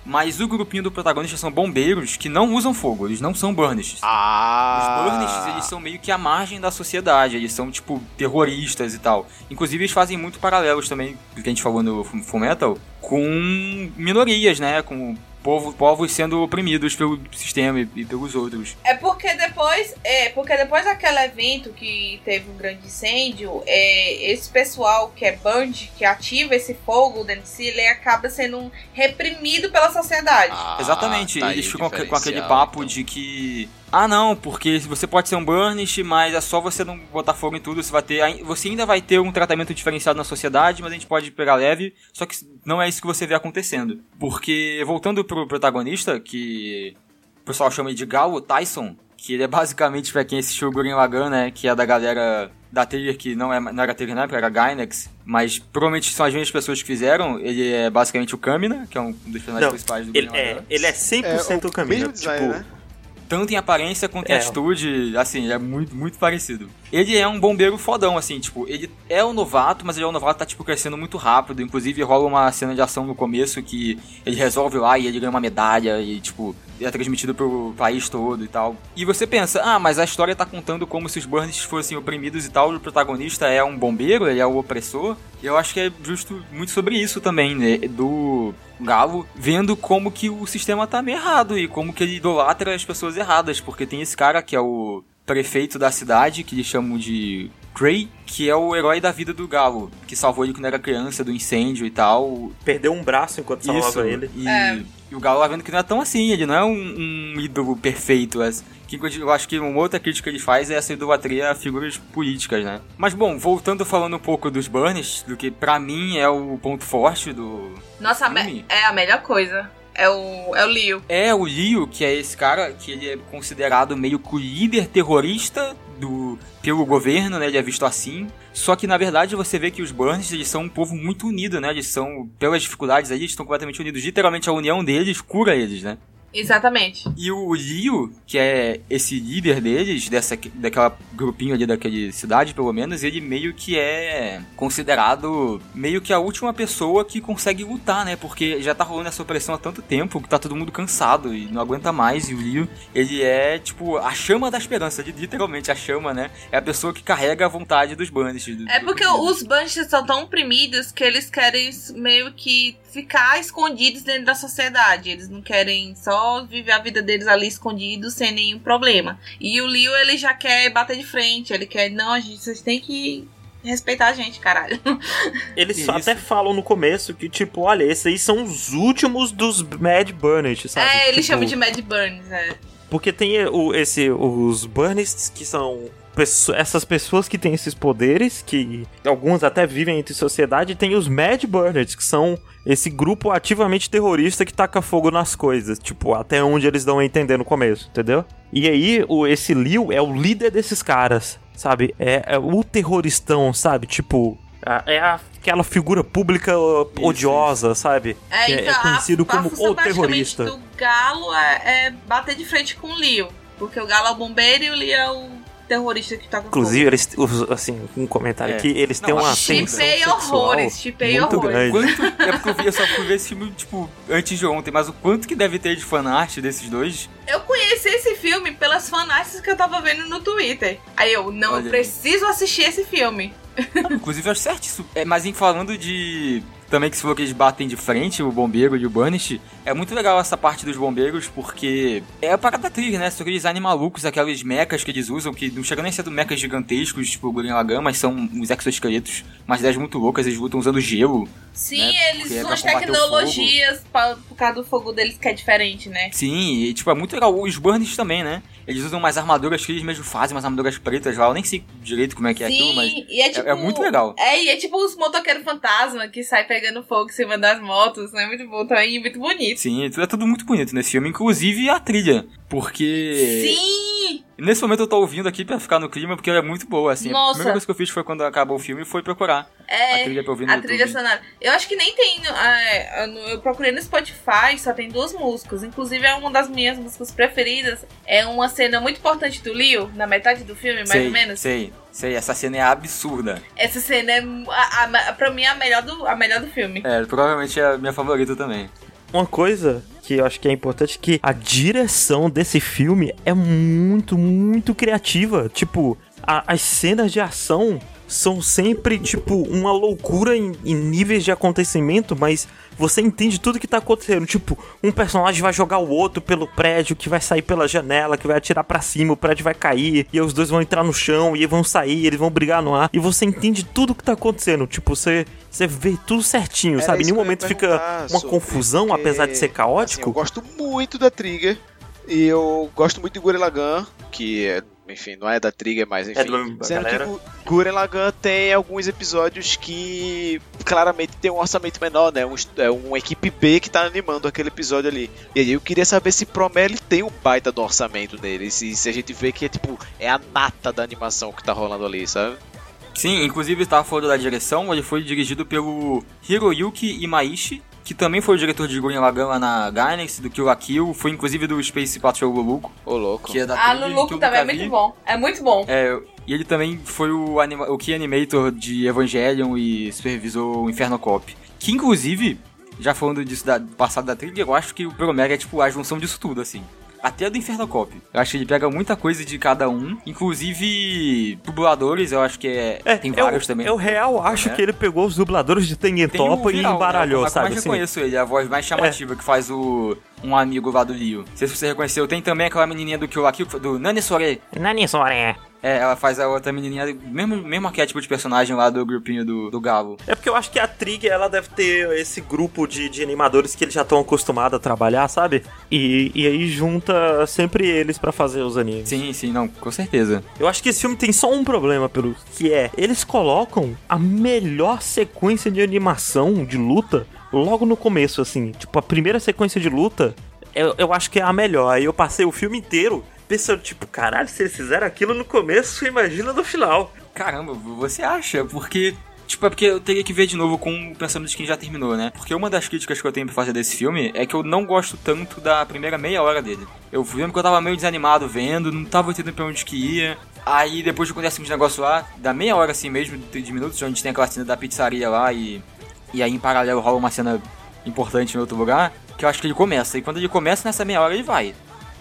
Mas o grupinho do protagonista são bombeiros que não usam fogo, eles não são burnishes. Ah. Os burnishes, eles são meio que a margem da sociedade, eles são, tipo, terroristas e tal. Inclusive, eles fazem muito paralelos também, do que a gente falou no Fu- Full Metal, com minorias, né? Com povo, povos sendo oprimidos pelo sistema e, e pelos outros. É porque depois, é, porque depois daquele evento que teve um grande incêndio, é, esse pessoal que é Band, que ativa esse fogo dentro de si, ele acaba sendo um reprimido pela sociedade. Ah, Exatamente, tá eles o ficam com aquele papo então. de que. Ah não, porque você pode ser um burnish, mas é só você não botar fogo em tudo, você vai ter. Você ainda vai ter um tratamento diferenciado na sociedade, mas a gente pode pegar leve, só que não é isso que você vê acontecendo. Porque, voltando pro protagonista, que o pessoal chama de Galo Tyson, que ele é basicamente pra quem assistiu o Gurren Lagann, né? Que é da galera da Trigger, que não, é, não era Trigger na época, era Gainax, mas provavelmente são as mesmas pessoas que fizeram. Ele é basicamente o Kamina, que é um dos personagens Não, principais do Ele Gurren é, Lagann. ele é 100% É, o caminho. mesmo design, tipo, né? Tanto em aparência quanto em É. atitude, assim, é muito, muito parecido. Ele é um bombeiro fodão, assim, tipo, ele é um novato, mas ele é um novato que tá, tipo, crescendo muito rápido. Inclusive, rola uma cena de ação no começo que ele resolve lá e ele ganha uma medalha e, tipo, é transmitido pro país todo e tal. E você pensa, ah, mas a história tá contando como se os Burns fossem oprimidos e tal, e o protagonista é um bombeiro, ele é o opressor. E eu acho que é justo muito sobre isso também, né, do Galo, vendo como que o sistema tá meio errado e como que ele idolatra as pessoas erradas, porque tem esse cara que é o prefeito da cidade, que eles chamam de Gray, que é o herói da vida do Galo, que salvou ele quando era criança do incêndio e tal. perdeu um braço enquanto salvava Isso, ele. E, É. e o Galo lá vendo que não é tão assim, ele não é um, um ídolo perfeito. as- Que eu acho que uma outra crítica que ele faz é essa idolatria a figuras políticas, né? Mas bom, voltando falando um pouco dos Burns, do que pra mim é o ponto forte do. Nossa, filme. é a melhor coisa. É o, é o Leo. É o Leo, que é esse cara que ele é considerado meio que o líder terrorista do pelo governo, né? Ele é visto assim. Só que na verdade você vê que os Burns eles são um povo muito unido, né? Eles são pelas dificuldades aí, eles estão completamente unidos. Literalmente a união deles cura eles, né? Exatamente. E o Liu, que é esse líder deles, dessa, daquela grupinho ali daquela cidade, pelo menos, ele meio que é considerado meio que a última pessoa que consegue lutar, né? Porque já tá rolando essa opressão há tanto tempo que tá todo mundo cansado e não aguenta mais. E o Liu, ele é, tipo, a chama da esperança, literalmente a chama, né? É a pessoa que carrega a vontade dos Banishes. É porque os Banishes são tão oprimidos que eles querem meio que ficar escondidos dentro da sociedade. Eles não querem só viver a vida deles ali escondidos sem nenhum problema. E o Leo, ele já quer bater de frente. Ele quer, não, a gente, vocês têm que respeitar a gente, caralho. Eles Isso. até falam no começo que, tipo, olha, esses aí são os últimos dos Mad Burners, sabe? É, eles tipo, chamam de Mad Burners, é. Porque tem o, esse, os Burners que são essas pessoas que têm esses poderes, que alguns até vivem entre sociedade, tem os Mad Burners, que são esse grupo ativamente terrorista que taca fogo nas coisas, tipo, até onde eles dão a entender no começo, entendeu? E aí, o, esse Liu é o líder desses caras, sabe? É, é o terroristão, sabe? Tipo, é aquela figura pública uh, isso, odiosa, isso. sabe? É, que é, então, é conhecido a, como a o terrorista. O Galo é, é bater de frente com o Liu. Porque o Galo é o bombeiro e o Liu é o terrorista que toca Inclusive, eles, assim, um comentário é. aqui, eles não, têm uma Chipei horrores, chipei horrores. Quanto, é porque eu, vi, eu só fui ver esse filme, tipo, antes de ontem, mas o quanto que deve ter de fanart desses dois? Eu conheci esse filme pelas fanarts que eu tava vendo no Twitter. Aí eu, não, eu preciso assistir esse filme. inclusive, eu acho certo isso. É, mas em falando de também que se for que eles batem de frente, o bombeiro e o Banish. É muito legal essa parte dos bombeiros, porque é a parada trilha, né? São aqueles animais malucos, aqueles mechas que eles usam, que não chegam nem a ser mechas gigantescos, tipo o Gurren Lagann, mas são uns exoesqueletos, umas ideias muito loucas, eles lutam usando gelo. Sim, né? eles usam é as tecnologias pra, por causa do fogo deles que é diferente, né? Sim, e tipo, é muito legal. Os Burns também, né? Eles usam umas armaduras que eles mesmo fazem, umas armaduras pretas lá. Eu nem sei direito como é que é Sim, aquilo, mas é, tipo, é, é, muito legal. É, e é tipo os motoqueiros fantasma que sai pegando fogo em cima das motos, né? Muito bom também, muito bonito. Sim, é tudo muito bonito nesse filme, inclusive a trilha. Porque. Sim! Nesse momento eu tô ouvindo aqui pra ficar no clima, porque ela é muito boa, assim. Nossa. A primeira coisa que eu fiz foi quando acabou o filme foi procurar é, a trilha pra ouvir no A trilha sonora. Eu acho que nem tem. É, eu procurei no Spotify, só tem duas músicas. Inclusive, é uma das minhas músicas preferidas. É uma cena muito importante do Leo, na metade do filme, mais sei, ou menos. Sei, sei. Essa cena é absurda. Essa cena é, a, a, pra mim, a melhor, do, a melhor do filme. É, provavelmente é a minha favorita também. Uma coisa que eu acho que é importante que a direção desse filme é muito, muito criativa. Tipo, a, as cenas de ação são sempre, tipo, uma loucura em, em, níveis de acontecimento, mas você entende tudo que tá acontecendo. Tipo, um personagem vai jogar o outro pelo prédio, que vai sair pela janela, que vai atirar para cima, o prédio vai cair, e os dois vão entrar no chão, e vão sair, eles vão brigar no ar, e você entende tudo que tá acontecendo. Tipo, você, você vê tudo certinho, Era sabe? Em nenhum momento fica uma confusão, apesar de ser caótico. Assim, eu gosto muito da Trigger. E eu gosto muito de Lagann, que é enfim, não é da Trigger, mas enfim. É do, Sendo galera. que Gurren Lagann tem alguns episódios que claramente tem um orçamento menor, né? Um, é uma equipe B que tá animando aquele episódio ali. E aí eu queria saber se Promele tem um baita do orçamento dele, se, se a gente vê que é tipo, é a nata da animação que tá rolando ali, sabe? Sim, inclusive estava falando da direção, ele foi dirigido pelo Hiroyuki Imaishi, que também foi o diretor de Gurren Lagann lá na Gainax, do Kill la Kill, foi inclusive do Space Patrol Luluco. Ô, louco. Que é da ah, Luluco também é muito bom. É muito bom. É, e ele também foi o, anima o Key Animator de Evangelion e supervisou o Inferno Cop. Que inclusive, já falando disso da, do passado da trilha, eu acho que o Promega é tipo a junção disso tudo, assim até do Infernocop. Eu acho que ele pega muita coisa de cada um, inclusive dubladores, eu acho que é, é tem vários eu, também. Eu real acho é. que ele pegou os dubladores de Tengentopa um e embaralhou, né? sabe? Eu assim? reconheço ele, a voz mais chamativa é. que faz o um amigo lá do Lio. Não sei se você reconheceu, tem também aquela menininha do Kyoaki, do Nani Sore. Nani Sore. É, ela faz a outra menininha, mesmo, mesmo arquétipo de personagem lá do grupinho do, do Galo. É porque eu acho que a Trig, ela deve ter esse grupo de, de animadores que eles já estão acostumados a trabalhar, sabe? E, e aí junta sempre eles para fazer os animes. Sim, sim, não, com certeza. Eu acho que esse filme tem só um problema, pelo que é, eles colocam a melhor sequência de animação de luta logo no começo, assim. Tipo, a primeira sequência de luta, eu, eu acho que é a melhor. Aí eu passei o filme inteiro pensando, tipo, caralho, se eles fizeram aquilo no começo, imagina no final. Caramba, você acha? Porque Tipo, é porque eu teria que ver de novo com o pensamento de quem já terminou, né? Porque uma das críticas que eu tenho pra fazer desse filme é que eu não gosto tanto da primeira meia hora dele. Eu lembro que eu tava meio desanimado vendo, não tava entendendo pra onde que ia. Aí depois acontece uns negócios lá, da meia hora assim mesmo, de minutos, onde tem aquela cena da pizzaria lá e. E aí em paralelo rola uma cena importante em outro lugar, que eu acho que ele começa. E quando ele começa nessa meia hora ele vai.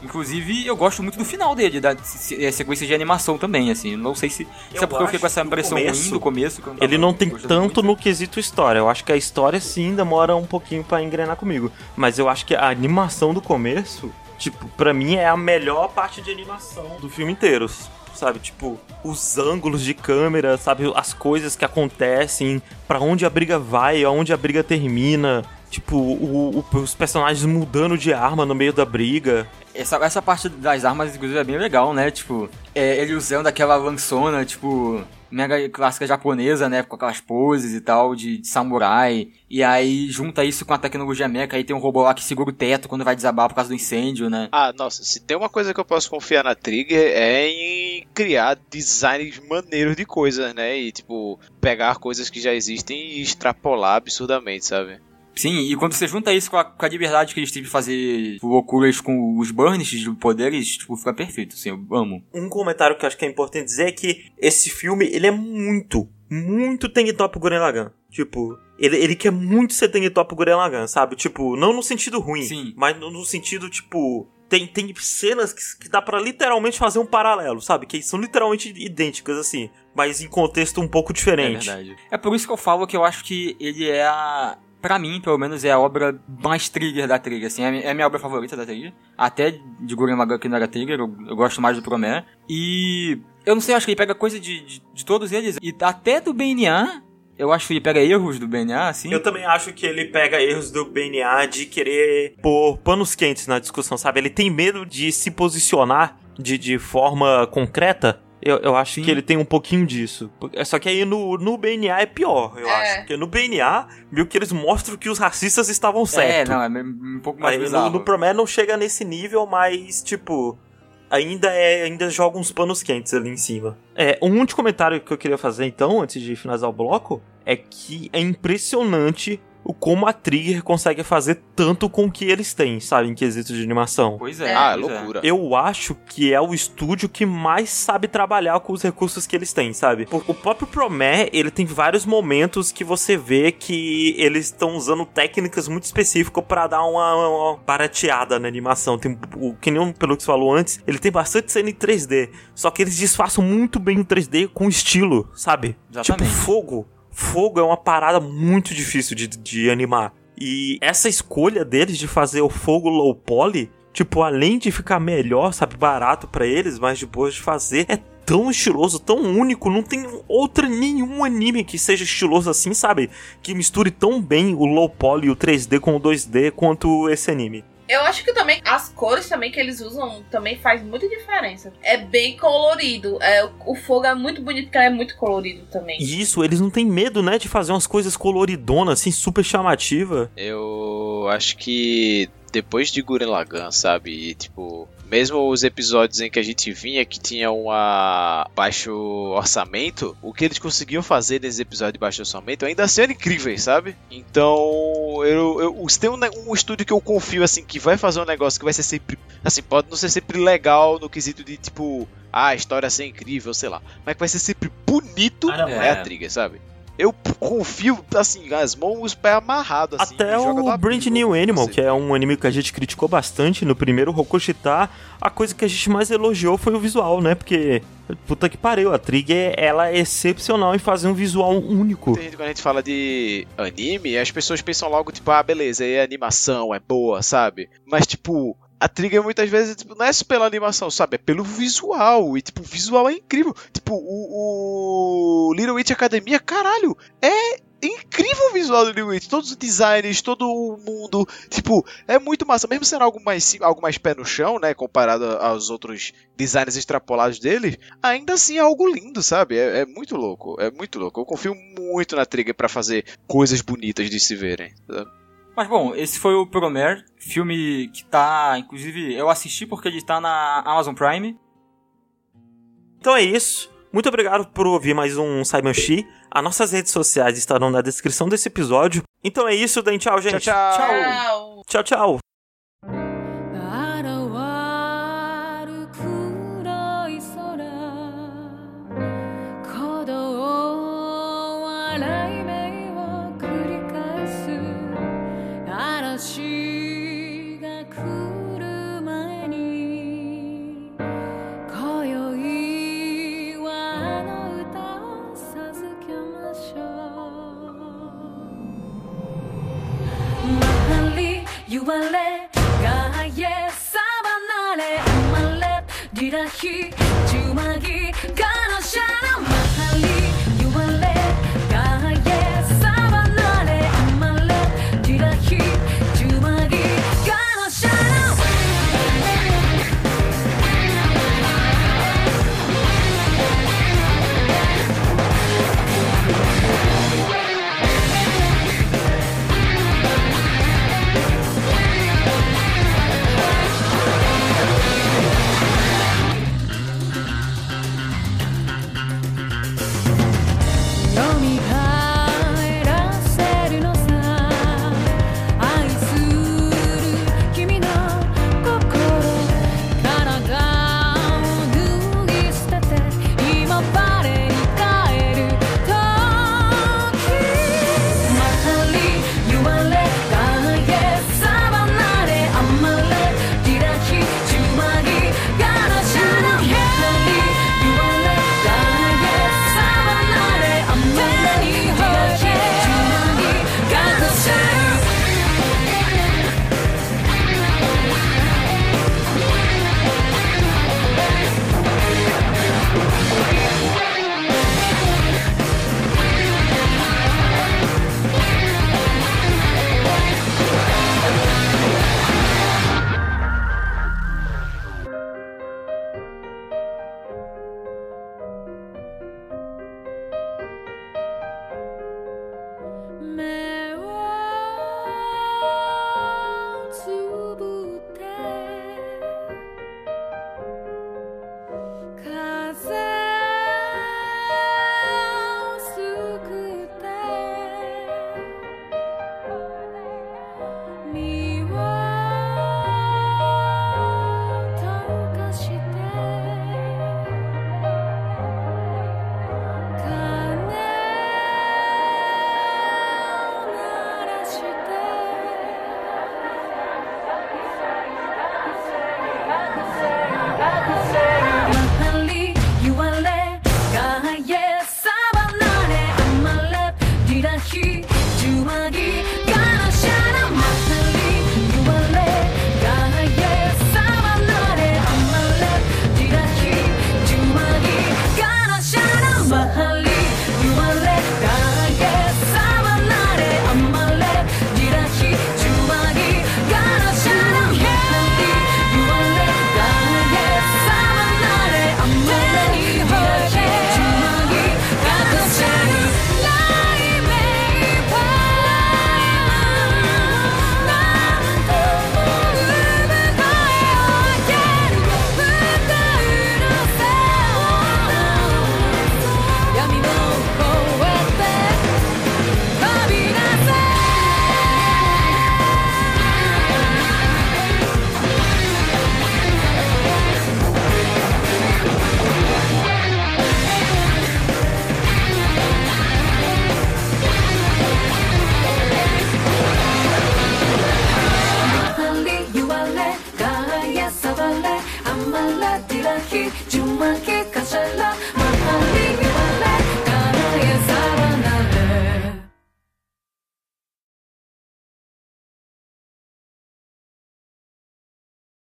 Inclusive, eu gosto muito do final dele, da sequência de animação também, assim. Não sei se, se é porque eu fiquei com essa impressão começo, ruim do começo. Ele não tem tanto no quesito história. Eu acho que a história sim demora um pouquinho para engrenar comigo. Mas eu acho que a animação do começo, tipo, para mim é a melhor parte de animação do filme inteiro sabe? Tipo, os ângulos de câmera, sabe? As coisas que acontecem, para onde a briga vai, aonde a briga termina. Tipo, o, o, os personagens mudando de arma no meio da briga. Essa, essa parte das armas, inclusive, é bem legal, né? Tipo, é, ele usando aquela lançona, tipo, mega clássica japonesa, né? Com aquelas poses e tal, de, de, samurai. E aí junta isso com a tecnologia mecha, aí tem um robô lá que segura o teto quando vai desabar por causa do incêndio, né? Ah, nossa, se tem uma coisa que eu posso confiar na Trigger é em criar designs maneiros de coisas, né? E, tipo, pegar coisas que já existem e extrapolar absurdamente, sabe? Sim, e quando você junta isso com a, com a liberdade que eles têm de fazer loucuras com os burns de poderes, tipo, fica perfeito, assim, eu amo. Um comentário que eu acho que é importante dizer é que esse filme, ele é muito, muito Tengue Top Gurren Lagann. Tipo, ele, ele quer muito ser Tengue Top Gurren Lagann, sabe? Tipo, não no sentido ruim, Sim. mas no, no sentido, tipo, tem, tem cenas que, que dá para literalmente fazer um paralelo, sabe? Que são literalmente idênticas, assim, mas em contexto um pouco diferente. É verdade. É por isso que eu falo que eu acho que ele é a pra mim, pelo menos, é a obra mais trigger da Trigger, assim, é, é a minha obra favorita da Trigger. Até de Gurren Lagann que não era Trigger, eu, eu, gosto mais do Promé. E eu não sei, eu acho que ele pega coisa de, de, de todos eles, e até do BNA, eu acho que ele pega erros do BNA, assim. Eu também acho que ele pega erros do BNA de querer pôr panos quentes na discussão, sabe? Ele tem medo de se posicionar de, de forma concreta eu, eu acho Sim. que ele tem um pouquinho disso. Só que aí no, no BNA é pior, eu é. acho. Porque no BNA, meio que eles mostram que os racistas estavam certos. É, não, é um pouco mais aí, No, no Promé não chega nesse nível, mas, tipo, ainda é ainda joga uns panos quentes ali em cima. É, um último comentário que eu queria fazer, então, antes de finalizar o bloco, é que é impressionante como a Trigger consegue fazer tanto com o que eles têm, sabe, em quesito de animação. Pois é. Ah, pois é. loucura. É. Eu acho que é o estúdio que mais sabe trabalhar com os recursos que eles têm, sabe? O próprio Promé, ele tem vários momentos que você vê que eles estão usando técnicas muito específicas para dar uma, uma, barateada na animação. Tem o que nem pelo que você falou antes, ele tem bastante cena em 3D, só que eles disfarçam muito bem o 3D com estilo, sabe? Exatamente. Tipo fogo fogo é uma parada muito difícil de, de animar. E essa escolha deles de fazer o fogo low poly, tipo, além de ficar melhor, sabe, barato para eles, mas depois de fazer, é tão estiloso, tão único, não tem outro nenhum anime que seja estiloso assim, sabe? Que misture tão bem o low poly o 3D com o 2D quanto esse anime. Eu acho que também as cores também que eles usam também faz muita diferença. É bem colorido. É, o fogo é muito bonito porque é muito colorido também. Isso, eles não têm medo, né, de fazer umas coisas coloridonas, assim, super chamativa. Eu acho que depois de Gurren Lagann, sabe? E, tipo, mesmo os episódios em que a gente vinha que tinha um baixo orçamento, o que eles conseguiam fazer nesses episódios de baixo orçamento ainda assim era incrível, sabe? Então, eu, eu, se tem um, um estúdio que eu confio, assim, que vai fazer um negócio que vai ser sempre, assim, pode não ser sempre legal no quesito de, tipo, ah, a história ser incrível, sei lá, mas que vai ser sempre bonito, ah, não, é, é a Trigger, sabe? Eu confio, assim, as mãos, os pés amarrados, assim. Até o Brand New Animal, que é um anime que a gente criticou bastante no primeiro Rokoshita, a coisa que a gente mais elogiou foi o visual, né? Porque, puta que pariu, a Trigger, ela é excepcional em fazer um visual único. Quando a gente fala de anime, as pessoas pensam logo, tipo, ah, beleza, é animação, é boa, sabe? Mas, tipo, a Trigger muitas vezes tipo, não é pela animação, sabe? É pelo visual. E, tipo, o visual é incrível. Tipo, o, o Little Witch Academia, caralho, é incrível o visual do Little Witch. Todos os designs, todo o mundo. Tipo, é muito massa. Mesmo sendo algo mais, algo mais pé no chão, né? Comparado aos outros designs extrapolados dele, ainda assim é algo lindo, sabe? É, é muito louco. É muito louco. Eu confio muito na Trigger para fazer coisas bonitas de se verem. Sabe? Mas bom, esse foi o Promare, filme que tá, inclusive, eu assisti porque ele tá na Amazon Prime. Então é isso. Muito obrigado por ouvir mais um Simon Shi. As nossas redes sociais estarão na descrição desse episódio. Então é isso, Dan. Tchau, gente. Tchau, tchau. Tchau. Tchau, tchau. key.